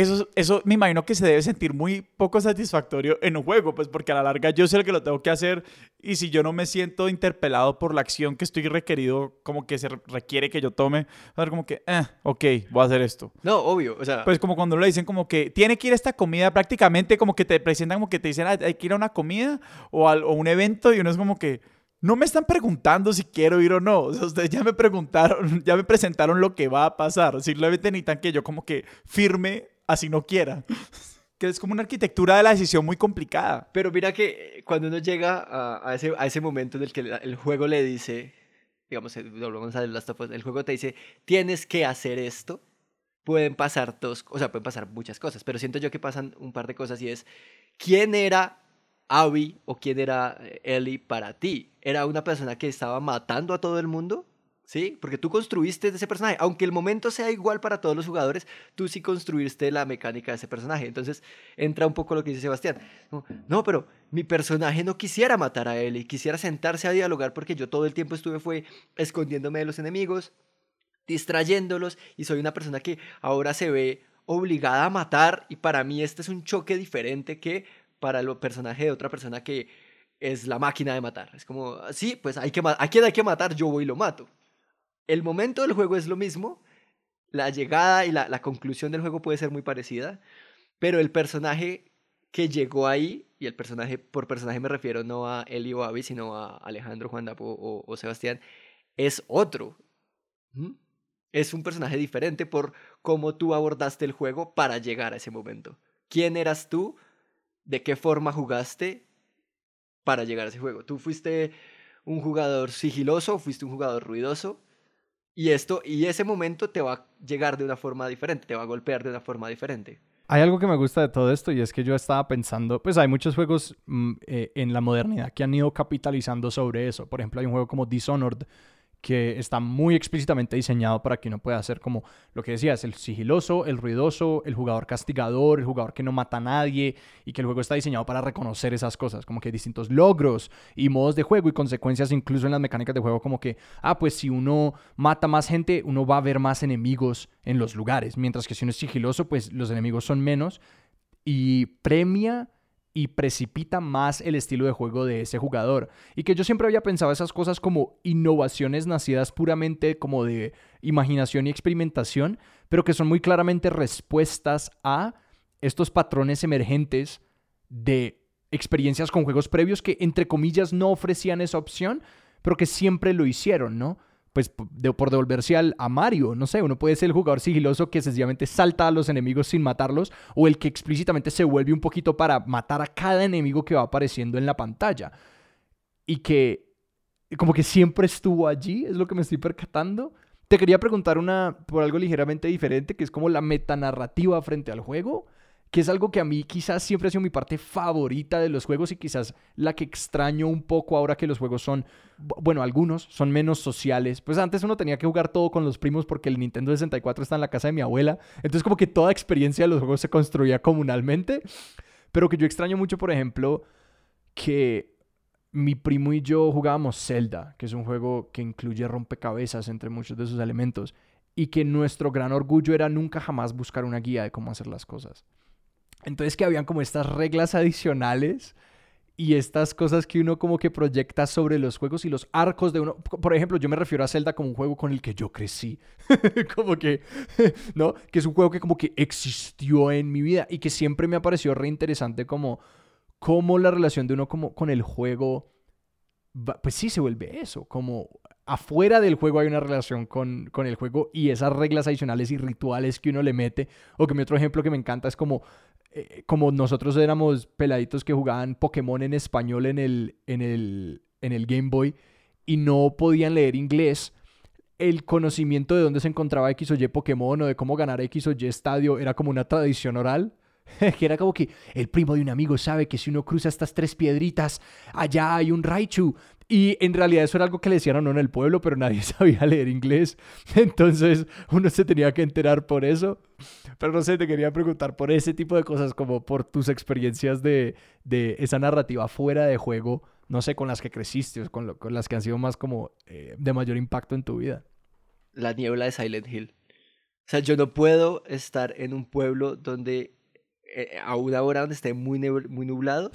eso, eso me imagino que se debe sentir muy poco satisfactorio en un juego, pues porque a la larga yo sé el que lo tengo que hacer y si yo no me siento interpelado por la acción que estoy requerido, como que se requiere que yo tome, a ver como que, eh, ok, voy a hacer esto. No, obvio, o sea... Pues como cuando le dicen como que tiene que ir a esta comida, prácticamente como que te presentan como que te dicen, "Ah, hay que ir a una comida o a o un evento y uno es como que... No me están preguntando si quiero ir o no. O sea, ustedes ya me preguntaron, ya me presentaron lo que va a pasar. Simplemente necesitan que yo como que firme así no quiera. Que es como una arquitectura de la decisión muy complicada. Pero mira que eh, cuando uno llega a, ese, momento en el que el, juego le dice, digamos, el, volvemos a of Us, el juego te dice, tienes que hacer esto, pueden pasar dos, o sea, pueden pasar muchas cosas, pero siento yo que pasan un par de cosas y es, ¿quién era Abby o quién era eh, Ellie para ti? ¿Era una persona que estaba matando a todo el mundo? ¿Sí? Porque tú construiste ese personaje. Aunque el momento sea igual para todos los jugadores, tú sí construiste la mecánica de ese personaje. Entonces entra un poco lo que dice Sebastián. No, pero mi personaje no quisiera matar a Ellie, quisiera sentarse a dialogar porque yo todo el tiempo estuve fue escondiéndome de los enemigos, distrayéndolos y soy una persona que ahora se ve obligada a matar y para mí este es un choque diferente que para el personaje de otra persona que es la máquina de matar. Es como, sí, pues hay que a quien hay que matar, yo voy y lo mato. El momento del juego es lo mismo, la llegada y la, conclusión del juego puede ser muy parecida, pero el personaje que llegó ahí, y el personaje, por personaje me refiero no a Eli o Abby, sino a Alejandro, Juan Dapo o, Sebastián, es otro. ¿Mm? Es un personaje diferente por cómo tú abordaste el juego para llegar a ese momento. ¿Quién eras tú? ¿De qué forma jugaste para llegar a ese juego? ¿Tú fuiste un jugador sigiloso fuiste un jugador ruidoso? Y esto y ese momento te va a llegar de una forma diferente, te va a golpear de una forma diferente. Hay algo que me gusta de todo esto y es que yo estaba pensando, pues hay muchos juegos mm, eh, en la modernidad que han ido capitalizando sobre eso. Por ejemplo, hay un juego como Dishonored que está muy explícitamente diseñado para que uno pueda hacer como lo que decías, el sigiloso, el ruidoso, el jugador castigador, el jugador que no mata a nadie y que el juego está diseñado para reconocer esas cosas, como que distintos logros y modos de juego y consecuencias incluso en las mecánicas de juego como que, ah, pues si uno mata más gente, uno va a ver más enemigos en los lugares, mientras que si uno es sigiloso, pues los enemigos son menos y premia y precipita más el estilo de juego de ese jugador. Y que yo siempre había pensado esas cosas como innovaciones nacidas puramente como de imaginación y experimentación, pero que son muy claramente respuestas a estos patrones emergentes de experiencias con juegos previos que entre comillas no ofrecían esa opción, pero que siempre lo hicieron, ¿no? Pues de, por devolverse al, a Mario, no sé, uno puede ser el jugador sigiloso que sencillamente salta a los enemigos sin matarlos o el que explícitamente se vuelve un poquito para matar a cada enemigo que va apareciendo en la pantalla. Y que como que siempre estuvo allí, es lo que me estoy percatando. Te quería preguntar una por algo ligeramente diferente, que es como la metanarrativa frente al juego que es algo que a mí quizás siempre ha sido mi parte favorita de los juegos y quizás la que extraño un poco ahora que los juegos son, bueno, algunos son menos sociales. Pues antes uno tenía que jugar todo con los primos porque el Nintendo 64 está en la casa de mi abuela. Entonces como que toda experiencia de los juegos se construía comunalmente. Pero que yo extraño mucho, por ejemplo, que mi primo y yo jugábamos Zelda, que es un juego que incluye rompecabezas entre muchos de sus elementos. Y que nuestro gran orgullo era nunca jamás buscar una guía de cómo hacer las cosas. Entonces que habían como estas reglas adicionales y estas cosas que uno como que proyecta sobre los juegos y los arcos de uno. Por ejemplo, yo me refiero a Zelda como un juego con el que yo crecí. como que, ¿no? Que es un juego que como que existió en mi vida y que siempre me ha parecido re interesante como, como la relación de uno como con el juego, pues sí se vuelve eso, como afuera del juego hay una relación con, con el juego y esas reglas adicionales y rituales que uno le mete. O que mi otro ejemplo que me encanta es como eh, como nosotros éramos peladitos que jugaban Pokémon en español en el, en el, en el Game Boy y no podían leer inglés, el conocimiento de dónde se encontraba X o Y Pokémon o de cómo ganar X o Y estadio era como una tradición oral. que era como que el primo de un amigo sabe que si uno cruza estas tres piedritas, allá hay un Raichu. Y en realidad eso era algo que le decían a uno en el pueblo, pero nadie sabía leer inglés. Entonces uno se tenía que enterar por eso. Pero no sé, te quería preguntar por ese tipo de cosas, como por tus experiencias de, de esa narrativa fuera de juego, no sé, con las que creciste o con, con las que han sido más como eh, de mayor impacto en tu vida. La niebla de Silent Hill. O sea, yo no puedo estar en un pueblo donde eh, a una hora donde esté muy, muy nublado,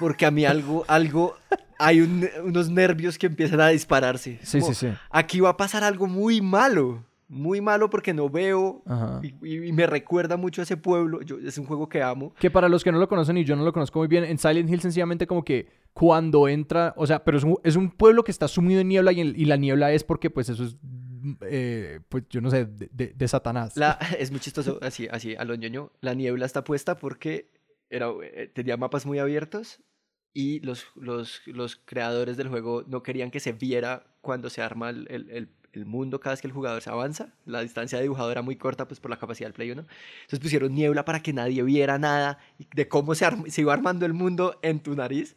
porque a mí algo, algo, hay un- unos nervios que empiezan a dispararse. Sí, Como, sí, sí. Aquí va a pasar algo muy malo, muy malo porque no veo y, y- me recuerda mucho a ese pueblo. Yo, es un juego que amo. Que para los que no lo conocen y yo no lo conozco muy bien, en Silent Hill sencillamente como que cuando entra, o sea, pero es un, es un pueblo que está sumido en niebla y, en- y la niebla es porque pues eso es, eh, pues yo no sé, de, de- de Satanás. La, es muy chistoso, así, así, a lo ñoño. La niebla está puesta porque era, eh, tenía mapas muy abiertos y los, los, los creadores del juego no querían que se viera cuando se arma el, el- el- mundo cada vez que el jugador se avanza. La distancia de dibujado era muy corta pues por la capacidad del Play 1. Entonces pusieron niebla para que nadie viera nada de cómo se, se iba armando el mundo en tu nariz.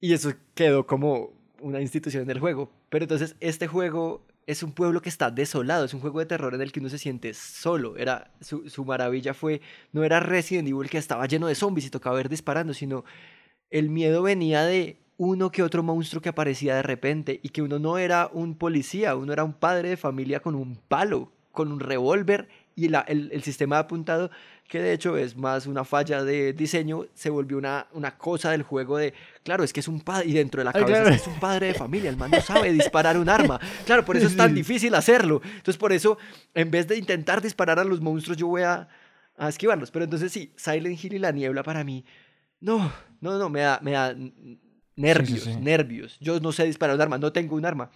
Y eso quedó como una institución del juego. Pero entonces este juego es un pueblo que está desolado, es un juego de terror en el que uno se siente solo. Era, su, su maravilla fue, no era Resident Evil que estaba lleno de zombies y tocaba ir disparando, sino el miedo venía de uno que otro monstruo que aparecía de repente y que uno no era un policía, uno era un padre de familia con un palo, con un revólver y la- el, el sistema de apuntado, que de hecho es más una falla de diseño, se volvió una, una cosa del juego de, claro, es que es un padre, y dentro de la Ay, cabeza claro. es que es un padre de familia, el man no sabe disparar un arma. Claro, por eso es tan difícil hacerlo. Entonces, por eso, en vez de intentar disparar a los monstruos, yo voy a, a esquivarlos. Pero entonces sí, Silent Hill y la niebla para mí, no, no, no, me da, me da nervios, sí. nervios. Yo no sé disparar un arma, no tengo un arma.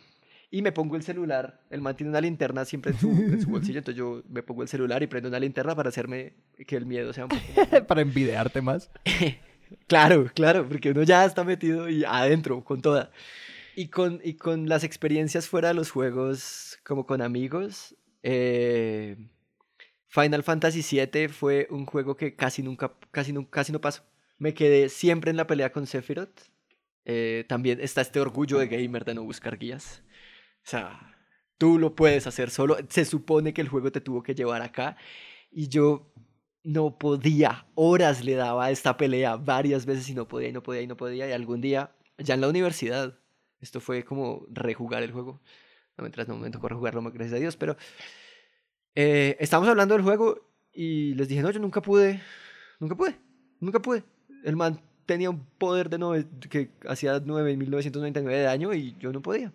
Y me pongo el celular, el man tiene una linterna siempre en su, en su bolsillo, entonces yo me pongo el celular y prendo una linterna para hacerme que el miedo sea un poco para envidiarte más. Claro, claro, porque uno ya está metido y adentro, con toda. Y con, y con las experiencias fuera de los juegos, como con amigos, eh, Final Fantasy VII fue un juego que casi nunca, casi, nu- casi no pasó. Me quedé siempre en la pelea con Sephiroth. Eh, también está este orgullo de gamer de no buscar guías. O sea, tú lo puedes hacer solo. Se supone que el juego te tuvo que llevar acá. Y yo no podía, horas le daba esta pelea varias veces y no podía y no podía y no podía. Y algún día, ya en la universidad, esto fue como rejugar el juego. No, mientras no me tocó rejugarlo, gracias a Dios, pero eh, estábamos hablando del juego y les dije, no, yo nunca pude, nunca pude, nunca pude. El man tenía un poder de nove- que hacía 9.999 de daño y yo no podía.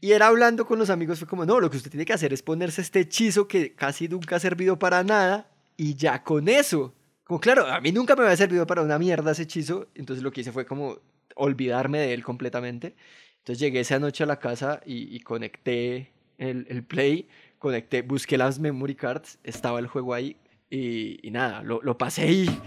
Y era hablando con los amigos, fue como, no, lo que usted tiene que hacer es ponerse este hechizo que casi nunca ha servido para nada y ya con eso. Como claro, a mí nunca me había servido para una mierda ese hechizo, entonces lo que hice fue como olvidarme de él completamente. Entonces llegué esa noche a la casa y, y conecté el, el play, conecté, busqué las memory cards, estaba el juego ahí y, y nada, lo, lo pasé y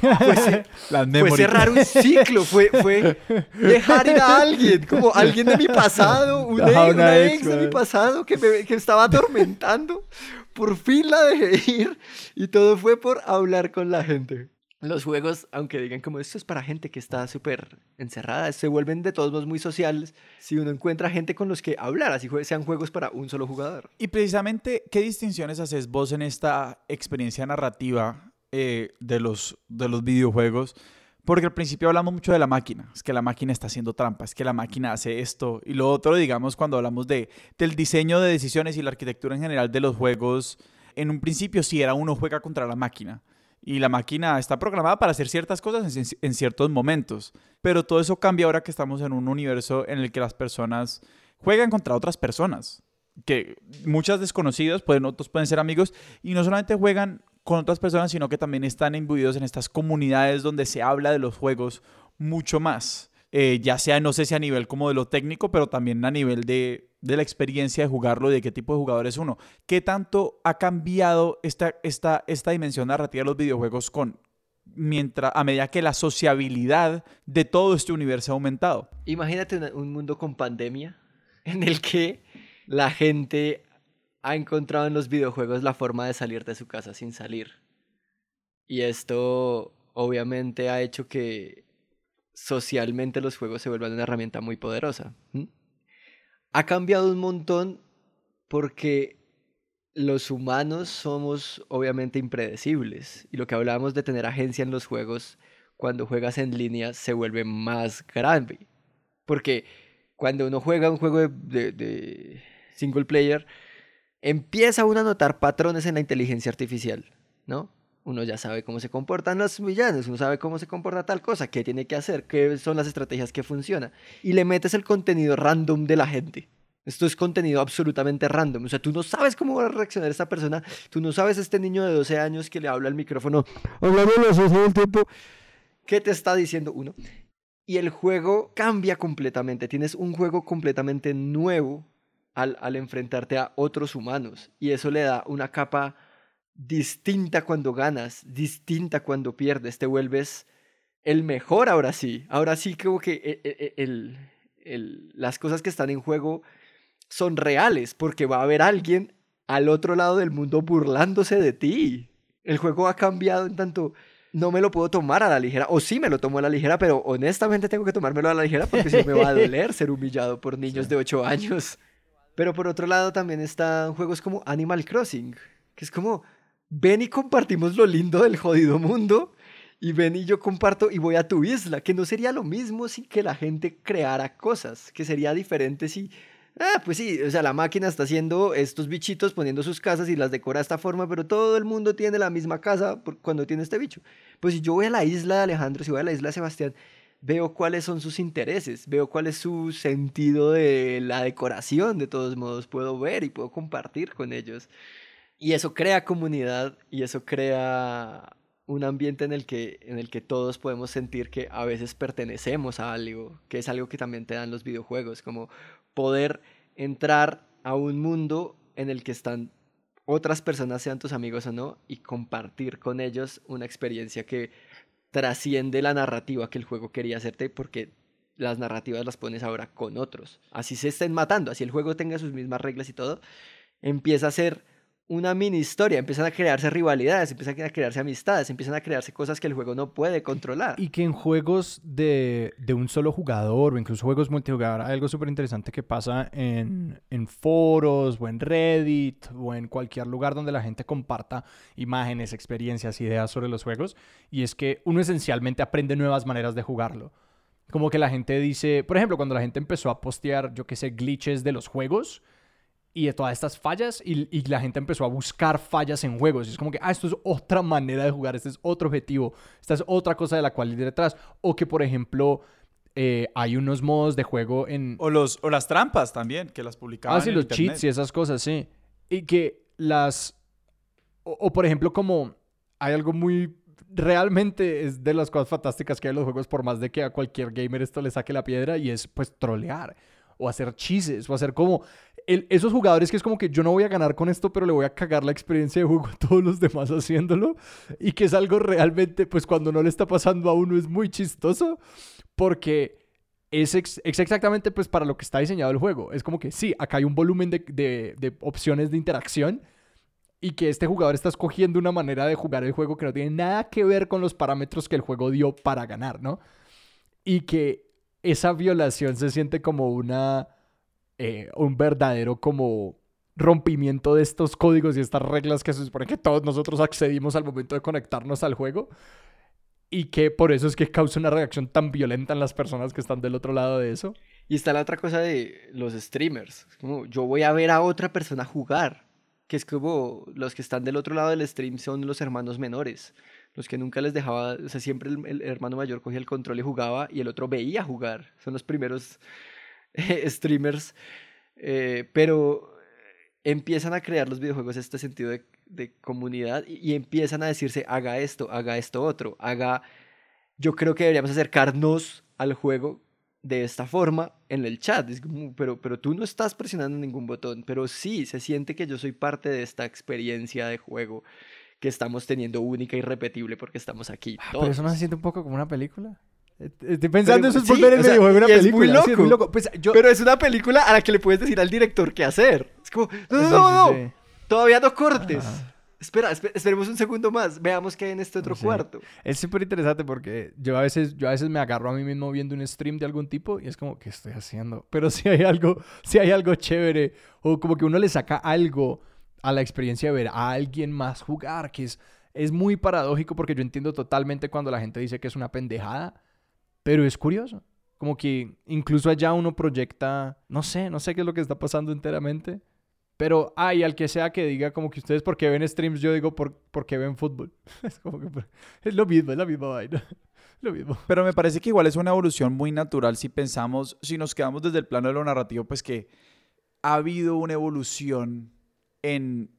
fue, fue memory cerrar un ciclo, fue, fue dejar ir a alguien, como alguien de mi pasado, una, ex, una una ex, ex de mi pasado que me que estaba atormentando. Por fin la dejé ir y todo fue por hablar con la gente. Los juegos, aunque digan como esto es para gente que está súper encerrada, se vuelven de todos modos muy sociales si uno encuentra gente con los que hablar, así sean juegos para un solo jugador. Y precisamente, ¿qué distinciones haces vos en esta experiencia narrativa eh, de, los, de los videojuegos? Porque al principio hablamos mucho de la máquina, es que la máquina está haciendo trampas, es que la máquina hace esto. Y lo otro, digamos, cuando hablamos de, del diseño de decisiones y la arquitectura en general de los juegos, en un principio sí era uno juega contra la máquina. Y la máquina está programada para hacer ciertas cosas en, en ciertos momentos. Pero todo eso cambia ahora que estamos en un universo en el que las personas juegan contra otras personas que muchas desconocidas, pueden, otros pueden ser amigos, y no solamente juegan con otras personas, sino que también están imbuidos en estas comunidades donde se habla de los juegos mucho más. Eh, ya sea, no sé si a nivel como de lo técnico, pero también a nivel de, de la experiencia de jugarlo, de qué tipo de jugador es uno. ¿Qué tanto ha cambiado esta, esta, esta dimensión narrativa de los videojuegos con, mientras, a medida que la sociabilidad de todo este universo ha aumentado? Imagínate un mundo con pandemia en el que la gente ha encontrado en los videojuegos la forma de salir de su casa sin salir. Y esto obviamente ha hecho que socialmente los juegos se vuelvan una herramienta muy poderosa. Ha cambiado un montón porque los humanos somos obviamente impredecibles y lo que hablábamos de tener agencia en los juegos cuando juegas en línea se vuelve más grande. Porque cuando uno juega un juego de, single player, empieza uno a notar patrones en la inteligencia artificial, ¿no? Uno ya sabe cómo se comportan los villanos, uno sabe cómo se comporta tal cosa, qué tiene que hacer, qué son las estrategias que funcionan. Y le metes el contenido random de la gente. Esto es contenido absolutamente random. O sea, tú no sabes cómo va a reaccionar esta persona. Tú no sabes este niño de 12 años que le habla al micrófono, hablando todo el tiempo. ¿Qué te está diciendo uno? Y el juego cambia completamente. Tienes un juego completamente nuevo al, al enfrentarte a otros humanos. Y eso le da una capa distinta cuando ganas, distinta cuando pierdes. Te vuelves el mejor ahora sí. Ahora sí como que e, e, e, el, el, las cosas que están en juego son reales, porque va a haber alguien al otro lado del mundo burlándose de ti. El juego ha cambiado en tanto no me lo puedo tomar a la ligera, o sí me lo tomo a la ligera, pero honestamente tengo que tomármelo a la ligera porque si me va a doler ser humillado por niños de 8 años. Pero por otro lado también están juegos como Animal Crossing, que es como, ven y compartimos lo lindo del jodido mundo, y ven y yo comparto y voy a tu isla, que no sería lo mismo sin que la gente creara cosas, que sería diferente si Ah, pues sí, o sea, la máquina está haciendo estos bichitos, poniendo sus casas y las decora de esta forma, pero todo el mundo tiene la misma casa cuando tiene este bicho. Pues si yo voy a la isla de Alejandro, si voy a la isla de Sebastián, veo cuáles son sus intereses, veo cuál es su sentido de la decoración, de todos modos, puedo ver y puedo compartir con ellos. Y eso crea comunidad y eso crea un ambiente en el que en el que todos podemos sentir que a veces pertenecemos a algo, que es algo que también te dan los videojuegos, como poder entrar a un mundo en el que están otras personas, sean tus amigos o no, y compartir con ellos una experiencia que trasciende la narrativa que el juego quería hacerte porque las narrativas las pones ahora con otros. Así se estén matando, así el juego tenga sus mismas reglas y todo, empieza a ser una mini historia, empiezan a crearse rivalidades, empiezan a crearse amistades, empiezan a crearse cosas que el juego no puede controlar. Y que en juegos de, de un solo jugador o incluso juegos multijugador algo súper interesante que pasa en, en foros o en Reddit o en cualquier lugar donde la gente comparta imágenes, experiencias, ideas sobre los juegos y es que uno esencialmente aprende nuevas maneras de jugarlo. Como que la gente dice, por ejemplo, cuando la gente empezó a postear, yo qué sé, glitches de los juegos, y de todas estas fallas y, y, la gente empezó a buscar fallas en juegos. Y es como que, ah, esto es otra manera de jugar, este es otro objetivo, esta es otra cosa de la cual ir detrás. O que, por ejemplo, eh, hay unos modos de juego en... O, los, o las trampas también, que las publicaban. Ah, sí, los cheats y esas cosas, sí. Y que las... O, por ejemplo, como hay algo muy... Realmente es de las cosas fantásticas que hay en los juegos, por más de que a cualquier gamer esto le saque la piedra, y es pues trolear o hacer chises, o hacer como esos jugadores que es como que yo no voy a ganar con esto, pero le voy a cagar la experiencia de juego a todos los demás haciéndolo, y que es algo realmente, pues cuando no le está pasando a uno es muy chistoso, porque es, exactamente pues para lo que está diseñado el juego. Es como que sí, acá hay un volumen de, de opciones de interacción, y que este jugador está escogiendo una manera de jugar el juego que no tiene nada que ver con los parámetros que el juego dio para ganar, ¿no? Y que esa violación se siente como una, eh, un verdadero como rompimiento de estos códigos y estas reglas que se supone que todos nosotros accedimos al momento de conectarnos al juego y que por eso es que causa una reacción tan violenta en las personas que están del otro lado de eso. Y está la otra cosa de los streamers. como yo voy a ver a otra persona jugar, que es como los que están del otro lado del stream son los hermanos menores los que nunca les dejaba, o sea, siempre el, hermano mayor cogía el control y jugaba y el otro veía jugar. Son los primeros streamers, eh, pero empiezan a crear los videojuegos este sentido de, de comunidad y, empiezan a decirse, haga esto, haga esto otro, haga... Yo creo que deberíamos acercarnos al juego de esta forma en el chat. Es pero, pero tú no estás presionando ningún botón, pero sí, se siente que yo soy parte de esta experiencia de juego que estamos teniendo única y repetible porque estamos aquí. Pero eso no se siente un poco como una película. Estoy pensando eso es volver el videojuego una película. Es muy loco. Pues pero es una película a la que le puedes decir al director qué hacer. Es como, no, no, no, Todavía no cortes. Espera, espe- esperemos un segundo más. Veamos qué hay en este otro Sí. cuarto. Es súper interesante porque yo a veces, yo a veces me agarro a mí mismo viendo un stream de algún tipo y es como, ¿qué estoy haciendo? Pero si hay algo, si hay algo chévere o como que uno le saca algo a la experiencia de ver a alguien más jugar, que es, es muy paradójico porque yo entiendo totalmente cuando la gente dice que es una pendejada, pero es curioso. Como que incluso allá uno proyecta, no sé, no sé qué es lo que está pasando enteramente. Pero hay al que sea que diga como que ustedes porque ven streams, yo digo por, porque ven fútbol. Es es lo mismo, es la misma vaina. Lo mismo. Pero me parece que igual es una evolución muy natural si pensamos, si nos quedamos desde el plano de lo narrativo, pues que ha habido una evolución en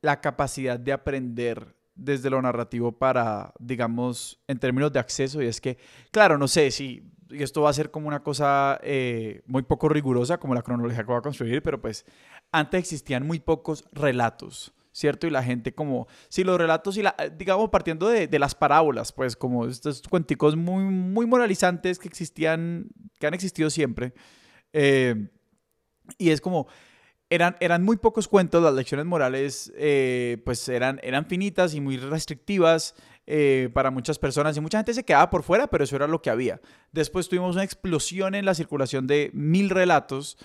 la capacidad de aprender desde lo narrativo para, digamos, en términos de acceso. Y es que, claro, no sé si esto va a ser como una cosa eh, muy poco rigurosa, como la cronología que voy a construir, pero pues antes existían muy pocos relatos. ¿Cierto? Y la gente como, si los relatos y la, digamos, partiendo de, de las parábolas, pues como estos cuenticos muy, muy moralizantes que existían, que han existido siempre. eh, y es como, eran, eran muy pocos cuentos, las lecciones morales eh, pues eran, eran finitas y muy restrictivas eh, para muchas personas y mucha gente se quedaba por fuera, pero eso era lo que había. Después tuvimos una explosión en la circulación de mil relatos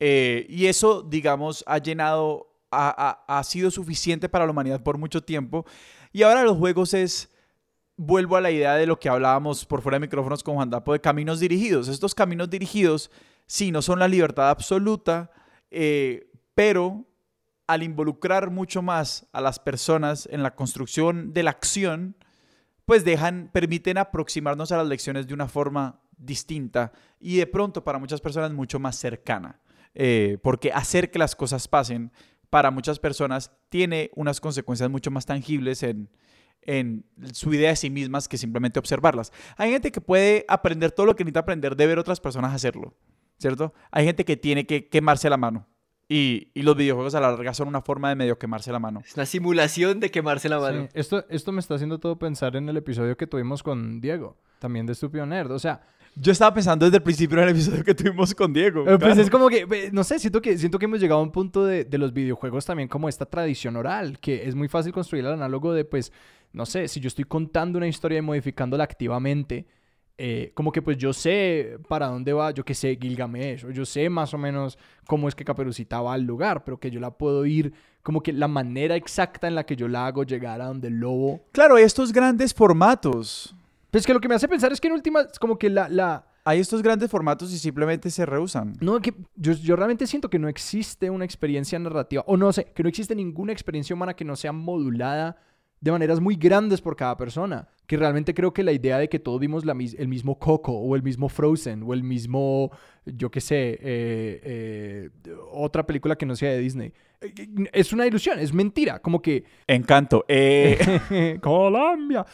eh, y eso, digamos, ha llenado, ha, ha- ha sido suficiente para la humanidad por mucho tiempo. Y ahora los juegos es, vuelvo a la idea de lo que hablábamos por fuera de micrófonos con Juan Dapo de caminos dirigidos. Estos caminos dirigidos, sí, no son la libertad absoluta, eh, pero al involucrar mucho más a las personas en la construcción de la acción, pues dejan, permiten aproximarnos a las lecciones de una forma distinta y de pronto para muchas personas mucho más cercana. Eh, porque hacer que las cosas pasen para muchas personas tiene unas consecuencias mucho más tangibles en, en su idea de sí mismas que simplemente observarlas. Hay gente que puede aprender todo lo que necesita aprender de ver otras personas hacerlo, ¿cierto? Hay gente que tiene que quemarse la mano. Y, y los videojuegos a la larga son una forma de medio quemarse la mano. Es una simulación de quemarse la mano. Sí, Esto, esto me está haciendo todo pensar en el episodio que tuvimos con Diego, también de Estúpido Nerd. O sea, Yo estaba pensando desde el principio en el episodio que tuvimos con Diego. Eh, Pues claro. es como que, ve, no sé, siento que, siento que hemos llegado a un punto de, de los videojuegos también como esta tradición oral, que es muy fácil construir el análogo de, pues, no sé, si yo estoy contando una historia y modificándola activamente, eh, como que pues yo sé para dónde va, yo que sé, Gilgamesh, o yo sé más o menos cómo es que Caperucita va al lugar, pero que yo la puedo ir, como que la manera exacta en la que yo la hago llegar a donde el lobo Claro, estos grandes formatos. Pues que lo que me hace pensar es que en última, es como que la, la, Hay estos grandes formatos y simplemente se rehusan. No, que yo, yo realmente siento que no existe una experiencia narrativa, o no sé, que no existe ninguna experiencia humana que no sea modulada de maneras muy grandes por cada persona. Que realmente creo que la idea de que todos vimos la, el mismo Coco, o el mismo Frozen, o el mismo, yo qué sé, eh, eh, otra película que no sea de Disney, eh, es una ilusión, es mentira. Como que Encanto. Eh, Colombia.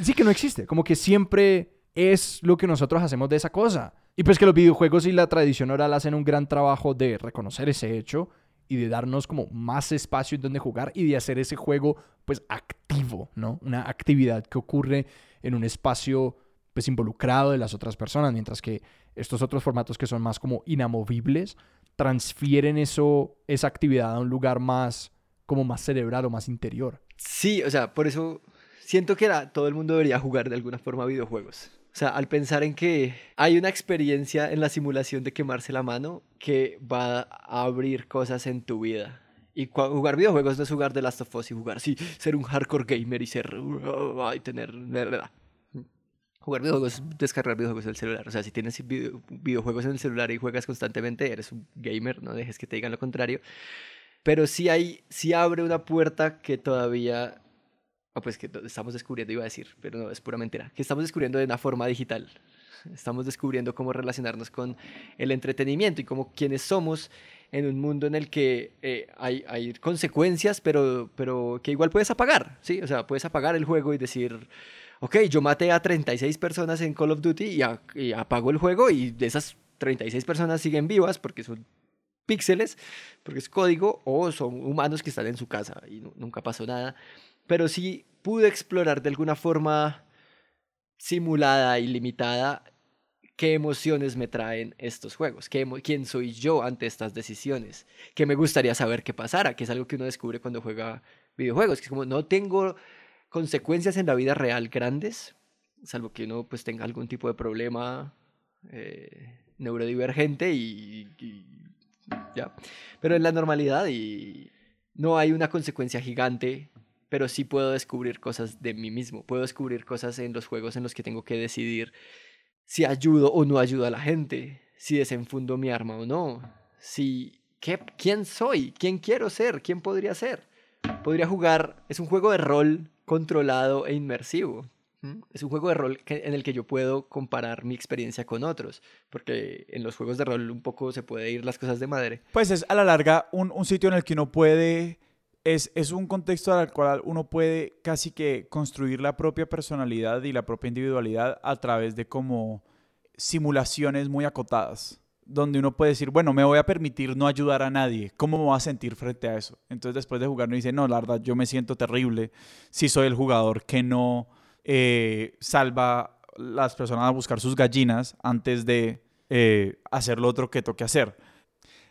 Sí, que no existe. Como que siempre es lo que nosotros hacemos de esa cosa. Y pues que los videojuegos y la tradición oral hacen un gran trabajo de reconocer ese hecho y de darnos como más espacio en donde jugar y de hacer ese juego pues activo, ¿no? Una actividad que ocurre en un espacio pues involucrado de las otras personas, mientras que estos otros formatos que son más como inamovibles transfieren eso, esa actividad a un lugar más como más cerebral o más interior. Sí, o sea, por eso siento que todo el mundo debería jugar de alguna forma videojuegos. O sea, al pensar en que hay una experiencia en la simulación de quemarse la mano que va a abrir cosas en tu vida. Y jugar videojuegos no es jugar de Last of Us y jugar, sí, ser un hardcore gamer y ser. y tener. Jugar videojuegos, descargar videojuegos del celular. O sea, si tienes video- videojuegos en el celular y juegas constantemente, eres un gamer, no dejes que te digan lo contrario. Pero sí hay, sí abre una puerta que todavía, ah, pues que estamos descubriendo, iba a decir, pero no, es pura mentira, que estamos descubriendo de una forma digital. Estamos descubriendo cómo relacionarnos con el entretenimiento y cómo quienes somos en un mundo en el que eh, hay, hay consecuencias, pero, pero que igual puedes apagar, ¿sí? O sea, puedes apagar el juego y decir, ok, yo maté a 36 personas en Call of Duty y, y apago el juego y de esas 36 personas siguen vivas porque son píxeles, porque es código, o son humanos que están en su casa y nu- nunca pasó nada. Pero sí pude explorar de alguna forma simulada y limitada qué emociones me traen estos juegos, qué quién soy yo ante estas decisiones, que me gustaría saber qué pasara, que es algo que uno descubre cuando juega videojuegos, que es como no tengo consecuencias en la vida real grandes, salvo que uno pues tenga algún tipo de problema eh, neurodivergente y, y ya. Pero en la normalidad y no hay una consecuencia gigante, pero sí puedo descubrir cosas de mí mismo. Puedo descubrir cosas en los juegos en los que tengo que decidir si ayudo o no ayudo a la gente, si desenfundo mi arma o no, si ¿qué, quién soy, quién quiero ser, quién podría ser. Podría jugar, es un juego de rol controlado e inmersivo. Es un juego de rol en el que yo puedo comparar mi experiencia con otros, porque en los juegos de rol un poco se puede ir las cosas de madre. Pues es a la larga un, un sitio en el que uno puede, es, es un contexto al cual uno puede casi que construir la propia personalidad y la propia individualidad a través de como simulaciones muy acotadas donde uno puede decir, bueno, me voy a permitir no ayudar a nadie. ¿Cómo me voy a sentir frente a eso? Entonces después de jugar uno dice, no, la verdad, yo me siento terrible si soy el jugador que no eh, salva las personas a buscar sus gallinas antes de eh, hacer lo otro que toque hacer.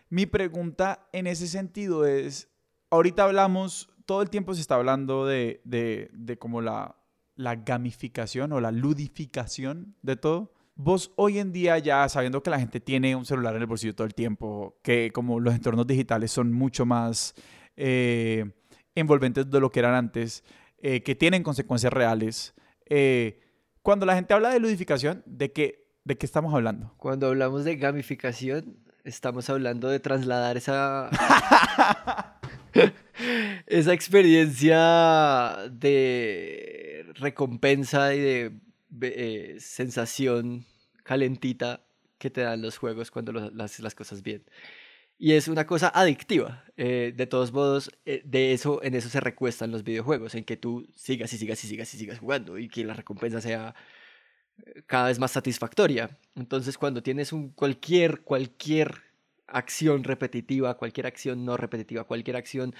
Mi pregunta en ese sentido es, ahorita hablamos, todo el tiempo se está hablando de, de, de como la, la gamificación o la ludificación de todo. Vos hoy en día ya sabiendo que la gente tiene un celular en el bolsillo todo el tiempo, que como los entornos digitales son mucho más eh, envolventes de lo que eran antes, eh, que tienen consecuencias reales. Eh, cuando la gente habla de ludificación, ¿de qué, ¿de qué estamos hablando? Cuando hablamos de gamificación, estamos hablando de trasladar esa... esa experiencia de recompensa y de eh, sensación calentita que te dan los juegos cuando lo, haces las cosas bien. Y es una cosa adictiva. Eh, de todos modos, eh, de eso, en eso se recuestan los videojuegos, en que tú sigas y sigas y sigas y sigas jugando y que la recompensa sea cada vez más satisfactoria. Entonces, cuando tienes un cualquier, cualquier acción repetitiva, cualquier acción no repetitiva, cualquier acción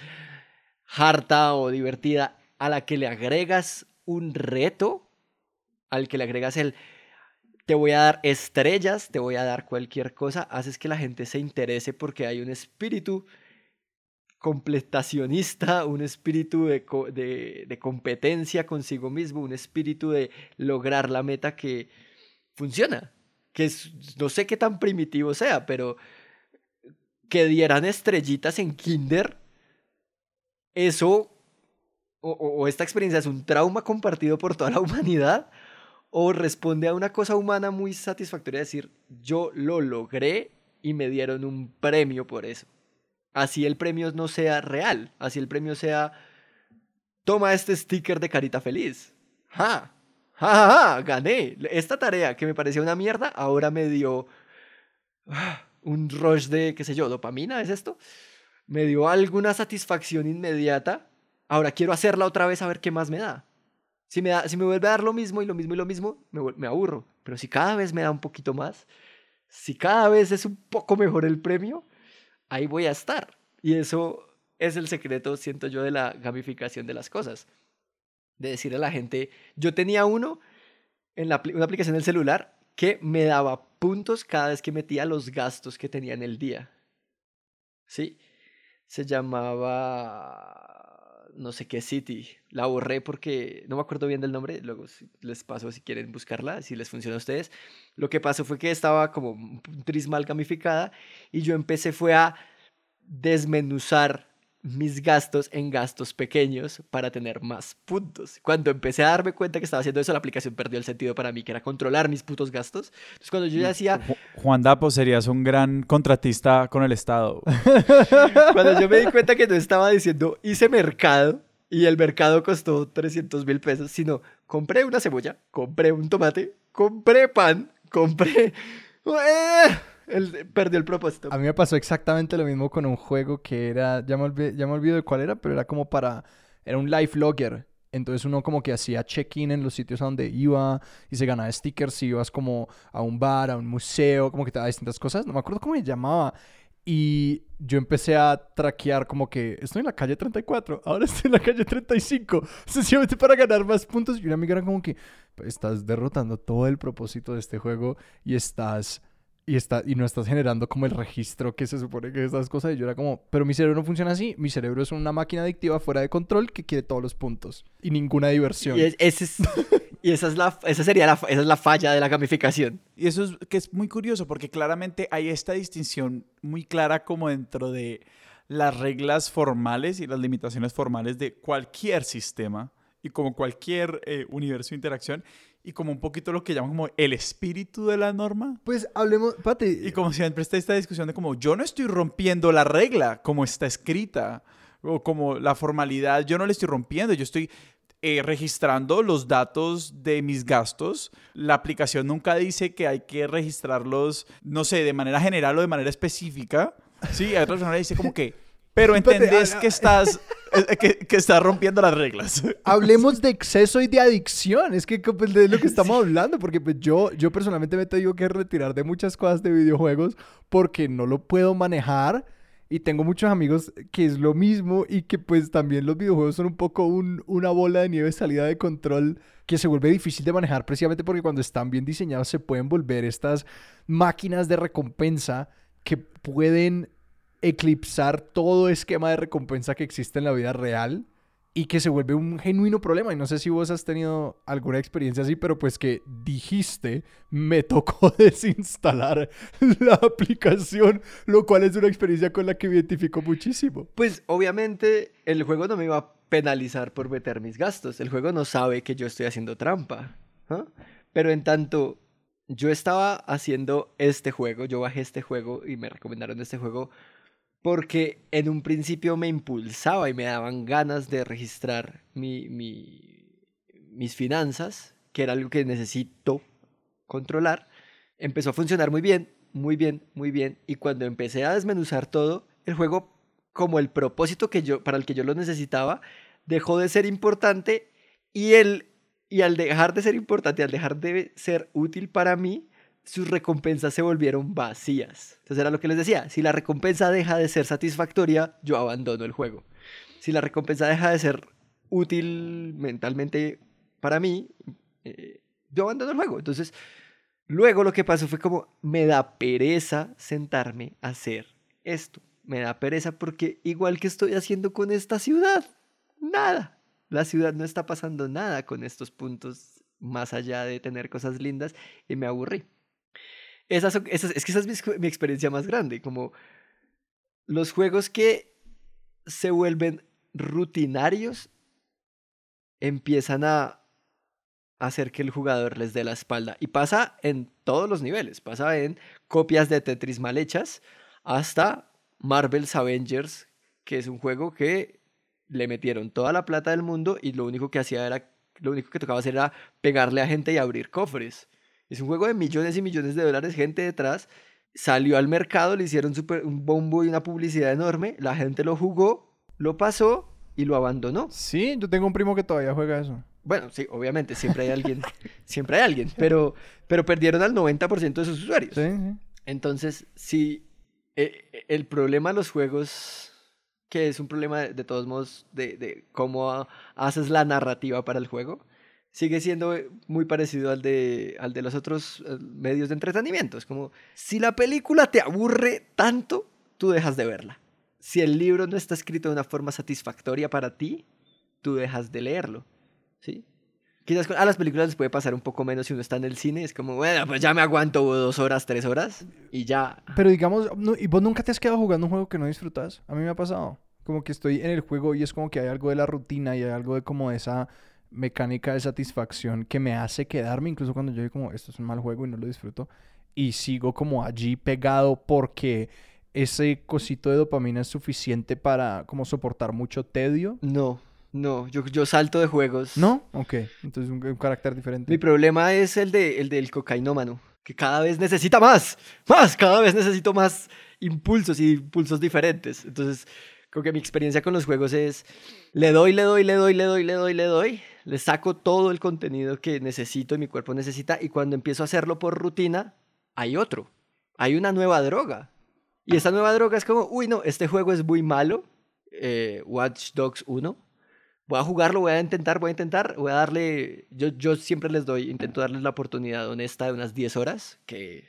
harta o divertida a la que le agregas un reto, al que le agregas el te voy a dar estrellas, te voy a dar cualquier cosa, haces que la gente se interese porque hay un espíritu completacionista, un espíritu de, de, competencia consigo mismo, un espíritu de lograr la meta que funciona, que no sé qué tan primitivo sea, pero que dieran estrellitas en kinder, eso o esta experiencia es un trauma compartido por toda la humanidad o responde a una cosa humana muy satisfactoria decir, yo lo logré y me dieron un premio por eso. Así el premio no sea real, así el premio sea, toma este sticker de carita feliz. ¡Ja! ¡Ja, ja, ja! Gané. Esta tarea que me parecía una mierda, ahora me dio ah, un rush de, qué sé yo, dopamina, ¿es esto? Me dio alguna satisfacción inmediata. Ahora quiero hacerla otra vez a ver qué más me da. Si me, da, si me vuelve a dar lo mismo y lo mismo y lo mismo, me, aburro. Pero si cada vez me da un poquito más, si cada vez es un poco mejor el premio, ahí voy a estar. Y eso es el secreto, siento yo, de la gamificación de las cosas. De decir a la gente, yo tenía uno en una aplicación del celular que me daba puntos cada vez que metía los gastos que tenía en el día. ¿Sí? Se llamaba no sé qué City. La borré porque no me acuerdo bien del nombre. Luego les paso si quieren buscarla, si les funciona a ustedes. Lo que pasó fue que estaba como tris mal gamificada y yo empecé fue a desmenuzar mis gastos en gastos pequeños para tener más puntos. Cuando empecé a darme cuenta que estaba haciendo eso, la aplicación perdió el sentido para mí, que era controlar mis putos gastos. Entonces, cuando yo ya hacía... Juan Dapo, serías un gran contratista con el Estado. cuando yo me di cuenta que no estaba diciendo, hice mercado y el mercado costó 300 mil pesos, sino compré una cebolla, compré un tomate, compré pan, compré... ¡Eh! Él perdió el propósito. A mí me pasó exactamente lo mismo con un juego que era, ya me, olvidé, ya me olvido de cuál era, pero era como para, era un life logger. Entonces uno como que hacía check-in en los sitios a donde iba y se ganaba stickers si ibas como a un bar, a un museo, como que te daba distintas cosas. No me acuerdo cómo se llamaba. Y yo empecé a traquear como que estoy en la calle 34, ahora estoy en la calle 35, sencillamente para ganar más puntos. Y una amiga era como que pues, estás derrotando todo el propósito de este juego y estás y, está, y no estás generando como el registro que se supone que es esas cosas. Y yo era como, pero mi cerebro no funciona así. Mi cerebro es una máquina adictiva fuera de control que quiere todos los puntos y ninguna diversión. Y, es- ese es- y esa, es la, esa sería la, esa es la falla de la gamificación. Y eso es que es muy curioso porque claramente hay esta distinción muy clara como dentro de las reglas formales y las limitaciones formales de cualquier sistema y como cualquier eh, universo de interacción y como un poquito lo que llaman como el espíritu de la norma. Pues hablemos, Pati. Y como siempre está esta discusión de como yo no estoy rompiendo la regla como está escrita o como la formalidad, yo no le estoy rompiendo, yo estoy eh, registrando los datos de mis gastos. La aplicación nunca dice que hay que registrarlos, no sé, de manera general o de manera específica. Sí, hay otra persona dice como que, pero entendés que estás, eh, que, que estás rompiendo las reglas. Hablemos de exceso y de adicción. Es que pues, de lo que estamos hablando. Porque pues, yo, yo personalmente me he tenido que retirar de muchas cosas de videojuegos porque no lo puedo manejar. Y tengo muchos amigos que es lo mismo y que pues también los videojuegos son un poco un- una bola de nieve salida de control que se vuelve difícil de manejar precisamente porque cuando están bien diseñados se pueden volver estas máquinas de recompensa que pueden eclipsar todo esquema de recompensa que existe en la vida real y que se vuelve un genuino problema. Y no sé si vos has tenido alguna experiencia así, pero pues que dijiste, me tocó desinstalar la aplicación, lo cual es una experiencia con la que me identifico muchísimo. Pues obviamente el juego no me iba a penalizar por meter mis gastos. El juego no sabe que yo estoy haciendo trampa. ¿ah? Pero en tanto yo estaba haciendo este juego, yo bajé este juego y me recomendaron este juego porque en un principio me impulsaba y me daban ganas de registrar mi, mi- mis finanzas, que era algo que necesito controlar. Empezó a funcionar muy bien, muy bien, muy bien. Y cuando empecé a desmenuzar todo, el juego, como el propósito que yo, para el que yo lo necesitaba, dejó de ser importante y, el, y al dejar de ser importante, al dejar de ser útil para mí, sus recompensas se volvieron vacías. Entonces era lo que les decía, si la recompensa deja de ser satisfactoria, yo abandono el juego. Si la recompensa deja de ser útil mentalmente para mí, eh, yo abandono el juego. Entonces, luego lo que pasó fue como, me da pereza sentarme a hacer esto. Me da pereza porque igual que estoy haciendo con esta ciudad, nada. La ciudad no está pasando nada con estos puntos más allá de tener cosas lindas y me aburrí. Esas, esas- es que esa es mi experiencia más grande, como los juegos que se vuelven rutinarios empiezan a hacer que el jugador les dé la espalda. Y pasa en todos los niveles. Pasa en copias de Tetris mal hechas hasta Marvel's Avengers, que es un juego que le metieron toda la plata del mundo y lo único que hacía era, lo único que tocaba hacer era pegarle a gente y abrir cofres. Es un juego de millones y millones de dólares, gente detrás. Salió al mercado, le hicieron súper- un bombo y una publicidad enorme. La gente lo jugó, lo pasó y lo abandonó. Sí, yo tengo un primo que todavía juega eso. Bueno, sí, obviamente, siempre hay alguien, siempre hay alguien, pero, pero perdieron al 90% de sus usuarios. Sí, sí. Entonces, sí, eh, eh, el problema de los juegos, que es un problema de, de todos modos de, de cómo ha- haces la narrativa para el juego, sigue siendo eh, muy parecido al de, al de los otros eh, medios de entretenimiento. Es como, si la película te aburre tanto, tú dejas de verla. Si el libro no está escrito de una forma satisfactoria para ti, tú dejas de leerlo. ¿Sí? Quizás a las películas les puede pasar un poco menos si uno está en el cine. Es como, bueno, pues ya me aguanto dos horas, tres horas y ya. Pero digamos, no- ¿y vos nunca te has quedado jugando un juego que no disfrutas? A mí me ha pasado. Como que estoy en el juego y es como que hay algo de la rutina y hay algo de como esa mecánica de satisfacción que me hace quedarme, incluso cuando yo digo como, esto es un mal juego y no lo disfruto, y sigo como allí pegado porque ese cosito de dopamina es suficiente para como soportar mucho tedio. No, no, yo, yo salto de juegos. ¿No? Ok, entonces un, un carácter diferente. Mi problema es el, de, el del cocainómano, que cada vez necesita más, más, cada vez necesito más impulsos y impulsos diferentes. Entonces, creo que mi experiencia con los juegos es, le doy, le doy, le doy, le doy, le doy, le doy, le saco todo el contenido que necesito y mi cuerpo necesita, y cuando empiezo a hacerlo por rutina, hay otro, hay una nueva droga. Y esta nueva droga es como, uy, no, este juego es muy malo, eh, Watch Dogs 1, voy a jugarlo, voy a intentar, voy a intentar, voy a darle, yo, yo siempre les doy, intento darles la oportunidad honesta de unas 10 horas, que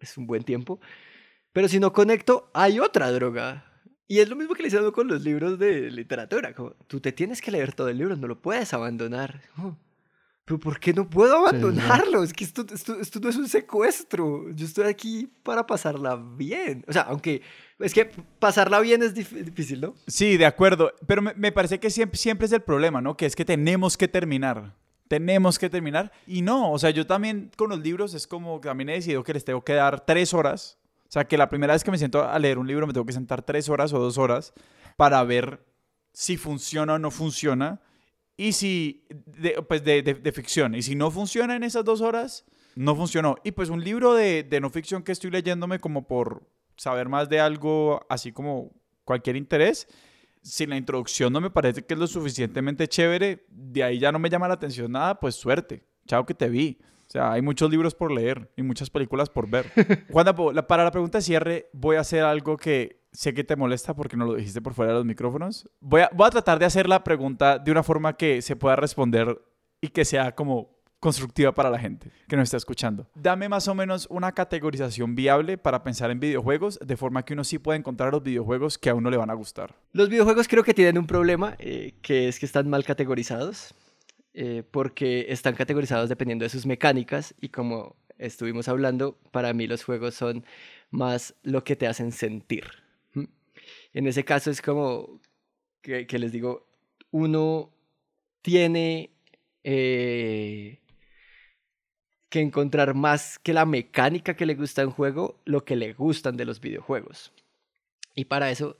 es un buen tiempo. Pero si no conecto, hay otra droga. Y es lo mismo que le hicieron con los libros de literatura. Como, tú te tienes que leer todo el libro, no lo puedes abandonar. Pero ¿por qué no puedo sí. abandonarlo? Es que esto, esto, esto no es un secuestro. Yo estoy aquí para pasarla bien. O sea, aunque es que pasarla bien es dif- difícil, ¿no? Sí, de acuerdo. Pero me, me parece que siempre, siempre es el problema, ¿no? Que es que tenemos que terminar. Tenemos que terminar. Y no, o sea, yo también con los libros es como que también he decidido que les tengo que dar tres horas. O sea, que la primera vez que me siento a leer un libro me tengo que sentar tres horas o dos horas para ver si funciona o no funciona. Y si, de, pues de, de- de ficción. Y si no funciona en esas dos horas, no funcionó. Y pues un libro de, de no ficción que estoy leyéndome como por saber más de algo, así como cualquier interés, si la introducción no me parece que es lo suficientemente chévere, de ahí ya no me llama la atención nada, pues suerte. Chao que te vi. O sea, hay muchos libros por leer y muchas películas por ver. Juan, para la pregunta de cierre, voy a hacer algo que sé que te molesta porque no lo dijiste por fuera de los micrófonos. Voy a, voy a tratar de hacer la pregunta de una forma que se pueda responder y que sea como constructiva para la gente que nos está escuchando. Dame más o menos una categorización viable para pensar en videojuegos, de forma que uno sí pueda encontrar los videojuegos que a uno le van a gustar. Los videojuegos creo que tienen un problema, eh, que es que están mal categorizados, eh, porque están categorizados dependiendo de sus mecánicas y como estuvimos hablando, para mí los juegos son más lo que te hacen sentir. En ese caso es como que, les digo, uno tiene eh, que encontrar más que la mecánica que le gusta en juego, lo que le gustan de los videojuegos. Y para eso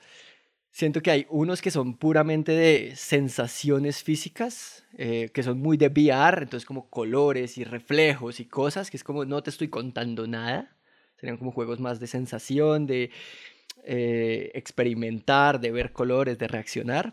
siento que hay unos que son puramente de sensaciones físicas, eh, que son muy de VR, entonces como colores y reflejos y cosas, que es como no te estoy contando nada. Serían como juegos más de sensación, de eh, experimentar, de ver colores, de reaccionar.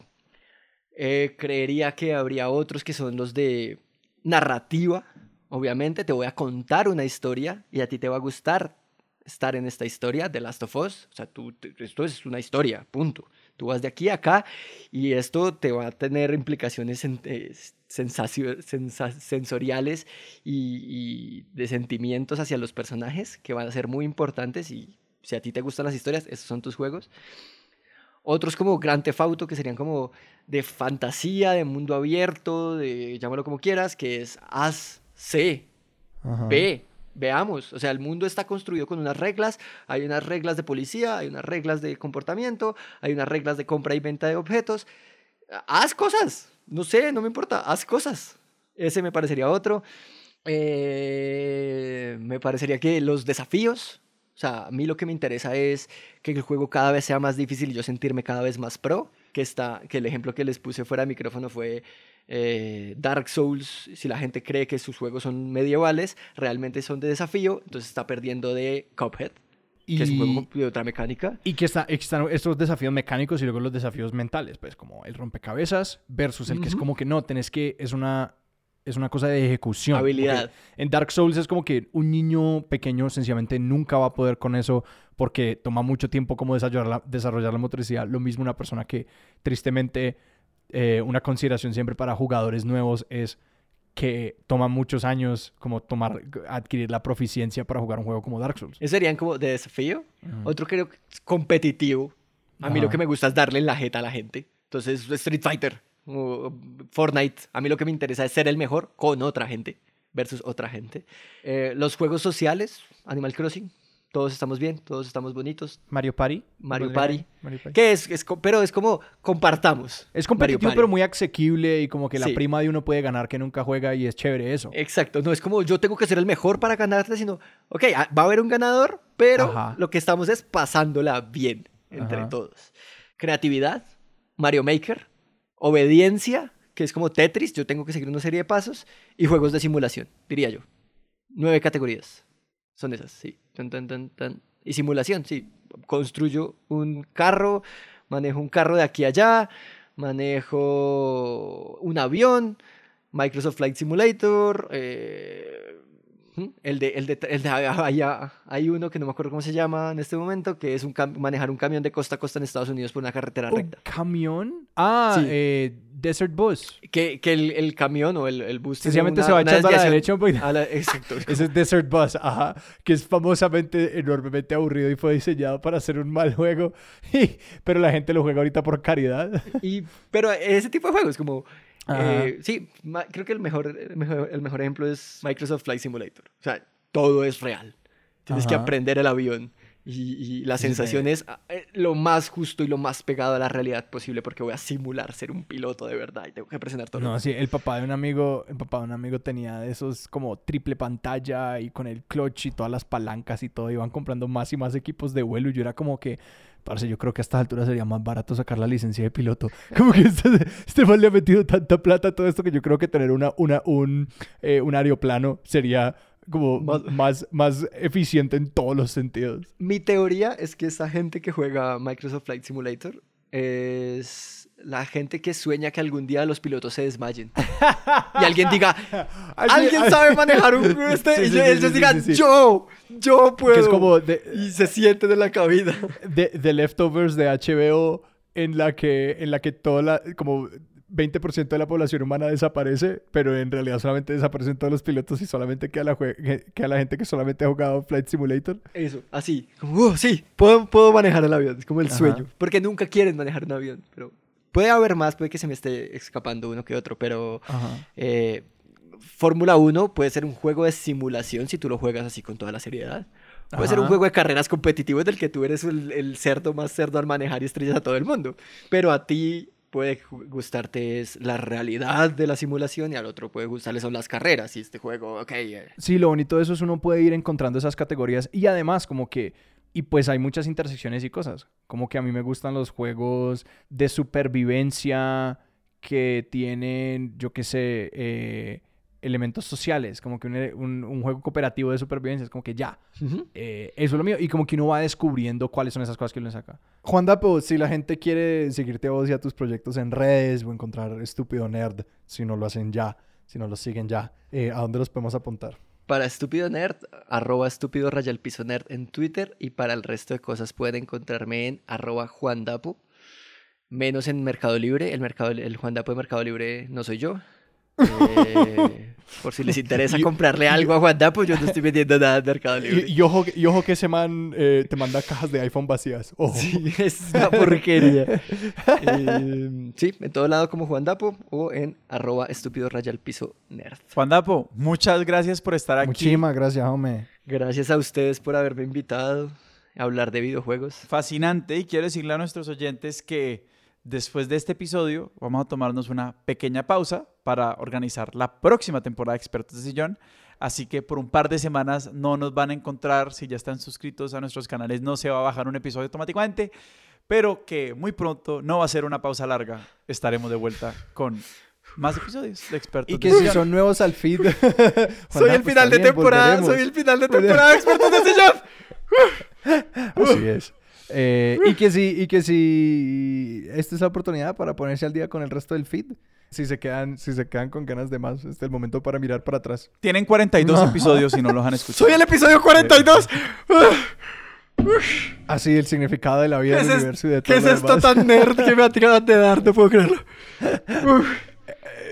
Eh, creería que habría otros que son los de narrativa. Obviamente te voy a contar una historia y a ti te va a gustar estar en esta historia de Last of Us. O sea, tú, esto es una historia, punto. Tú vas de aquí a acá y esto te va a tener implicaciones eh, sensoriales y, y de sentimientos hacia los personajes que van a ser muy importantes y si a ti te gustan las historias, esos son tus juegos. Otros como Grand Theft Auto, que serían como de fantasía, de mundo abierto, de llámalo como quieras, que es haz, sé, ve, veamos. O sea, el mundo está construido con unas reglas. Hay unas reglas de policía, hay unas reglas de comportamiento, hay unas reglas de compra y venta de objetos. Haz cosas. No sé, no me importa. Haz cosas. Ese me parecería otro. Eh, me parecería que los desafíos. O sea, a mí lo que me interesa es que el juego cada vez sea más difícil y yo sentirme cada vez más pro. Que, está, que el ejemplo que les puse fuera de micrófono fue eh, Dark Souls. Si la gente cree que sus juegos son medievales, realmente son de desafío, entonces está perdiendo de Cuphead, que es un juego de otra mecánica. Y que está, están estos desafíos mecánicos y luego los desafíos mentales, pues como el rompecabezas versus el que es como que no, tenés que, es una, es una cosa de ejecución. Habilidad. en Dark Souls es como que un niño pequeño sencillamente nunca va a poder con eso porque toma mucho tiempo como desarrollar la, desarrollar la motricidad. Lo mismo una persona que tristemente eh, una consideración siempre para jugadores nuevos es que toma muchos años como tomar, adquirir la proficiencia para jugar un juego como Dark Souls. Esos serían como de desafío. Ujú. Otro creo que es competitivo. A mí lo que me gusta es darle la jeta a la gente. Entonces, Street Fighter o Fortnite. A mí lo que me interesa es ser el mejor con otra gente versus otra gente. Eh, los juegos sociales, Animal Crossing. Todos estamos bien, todos estamos bonitos. Mario Party. Mario ¿Podría- Party. Mario Party. Que es, es pero es como compartamos. Es competitivo, pero muy asequible y como que la Sí. prima de uno puede ganar que nunca juega y es chévere eso. Exacto, no es como yo tengo que ser el mejor para ganarte, sino, ok, ah, va a haber un ganador, pero Ajá. lo que estamos es pasándola bien entre Ajá. todos. Creatividad, Mario Maker, obediencia, que es como Tetris, yo tengo que seguir una serie de pasos, y juegos de simulación, diría yo. Nueve categorías. Son esas, sí. Tan, tan, tan, tan. Y simulación, sí. Construyo un carro, manejo un carro de aquí a allá, manejo un avión, Microsoft Flight Simulator, eh. El de, el de, el de hay, hay uno que no me acuerdo cómo se llama en este momento, que es un manejar un camión de costa a costa en Estados Unidos por una carretera ¿Un recta. camión? Ah, Sí. eh, Desert Bus. Que, que el, el camión o el, el bus Sencillamente se va echando a la derecha un poquito. a la- exacto. Ese es Desert Bus, ajá, que es famosamente enormemente aburrido y fue diseñado para hacer un mal juego, y- pero la gente lo juega ahorita por caridad. Y, pero ese tipo de juegos, como... Eh, sí, creo que el mejor, el, mejor, el mejor ejemplo es Microsoft Flight Simulator. O sea, todo es real. Tienes que aprender el avión. Y, y la Sí, sensación es ah, eh, lo más justo y lo más pegado a la realidad posible porque voy a simular ser un piloto de verdad y tengo que presentar todo. lo No, sí, el papá de un amigo, el papá de un amigo tenía esos como triple pantalla y con el clutch y todas las palancas y todo, iban comprando más y más equipos de vuelo y yo era como que, parce, yo creo que a estas alturas sería más barato sacar la licencia de piloto. Como que este, este man le ha metido tanta plata a todo esto que yo creo que tener una, una, un, eh, un aeroplano sería como Más- más, más eficiente en todos los sentidos. Mi teoría es que esa gente que juega Microsoft Flight Simulator es la gente que sueña que algún día los pilotos se desmayen. y alguien diga, alguien sabe manejar un este Sí, y sí, ellos sí, digan, yo, yo puedo. Que es como de, y se sienten en la cabina. de, de Leftovers de HBO en la que, en la que toda la, como 20% de la población humana desaparece, pero en realidad solamente desaparecen todos los pilotos y solamente queda la, queda la gente que solamente ha jugado Flight Simulator. Eso, así. Como, "Oh, sí, puedo, puedo manejar el avión. Es como el Ajá. sueño. Porque nunca quieren manejar un avión. Pero puede haber más, puede que se me esté escapando uno que otro. Pero eh, Fórmula 1 puede ser un juego de simulación si tú lo juegas así con toda la seriedad. Puede ser un juego de carreras competitivo del que tú eres el, el cerdo más cerdo al manejar y estrellas a todo el mundo. Pero a ti puede gustarte es la realidad de la simulación y al otro puede gustarle son las carreras. Y este juego, ok, eh, Sí, lo bonito de eso es uno puede ir encontrando esas categorías y además como que, y pues hay muchas intersecciones y cosas, como que a mí me gustan los juegos de supervivencia que tienen, yo qué sé, eh, elementos sociales, como que un, un- un juego cooperativo de supervivencia, es como que ya, eh, eso es lo mío. Y como que uno va descubriendo cuáles son esas cosas que uno saca. Juan Dapo, si la gente quiere seguirte a vos y a tus proyectos en redes o encontrar Estúpido Nerd, si no lo hacen ya, si no lo siguen ya, eh, ¿a dónde los podemos apuntar? Para Estúpido Nerd, arroba estúpido raya nerd en Twitter y para el resto de cosas pueden encontrarme en arroba Juan Dapo, menos en Mercado Libre, el, mercado, el Juan Dapo de Mercado Libre no soy yo. Eh, por si les interesa comprarle algo a Juan Dapo, yo no estoy vendiendo nada en Mercado Libre. Y, y ojo, y ojo que ese man eh, te manda cajas de iPhone vacías. Ojo. Sí, es una porquería. Eh, sí, en todo lado como Juan Dapo o en arroba estúpido raya piso nerd. Juan Dapo, muchas gracias por estar aquí. Muchísimas gracias, hombre. Gracias a ustedes por haberme invitado a hablar de videojuegos. Fascinante y quiero decirle a nuestros oyentes que después de este episodio vamos a tomarnos una pequeña pausa para organizar la próxima temporada de Expertos de Sillón. Así que por un par de semanas no nos van a encontrar. Si ya están suscritos a nuestros canales no se va a bajar un episodio automáticamente. Pero que muy pronto no va a ser una pausa larga. Estaremos de vuelta con más episodios de Expertos Y de que si Sillón. son nuevos al feed. Juan Soy el final de está bien, temporada, soy el final de temporada de Expertos de Sillón. Así es. Eh, y que si, y que si esta es la oportunidad para ponerse al día con el resto del feed. Si se quedan, si se quedan con ganas de más, este es el momento para mirar para atrás. Tienen 42 No. episodios y no los han escuchado. Soy el episodio 42. Así el significado de la vida ¿Qué del es, es- universo y de ¿qué todo es lo esto demás. tan nerd que me acaban de dar? No puedo creerlo.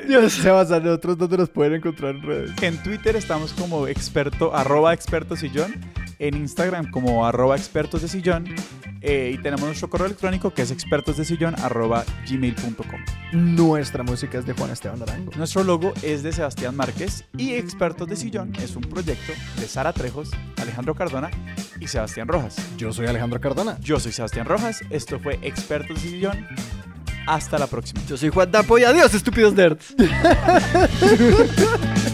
Dios. Sebas, a nosotros dónde nos pueden encontrar en redes. En Twitter estamos como experto, arroba expertos sillón. En Instagram como arroba expertos de sillón. Eh, y tenemos nuestro correo electrónico que es expertosdesillón arroba gmail.com. Nuestra música es de Juan Esteban Arango. Nuestro logo es de Sebastián Márquez y Expertos de Sillón es un proyecto de Sara Trejos, Alejandro Cardona y Sebastián Rojas. Yo soy Alejandro Cardona. Yo soy Sebastián Rojas, esto fue Expertos de Sillón. Hasta la próxima. Yo soy Juan Dapo y adiós, estúpidos nerds.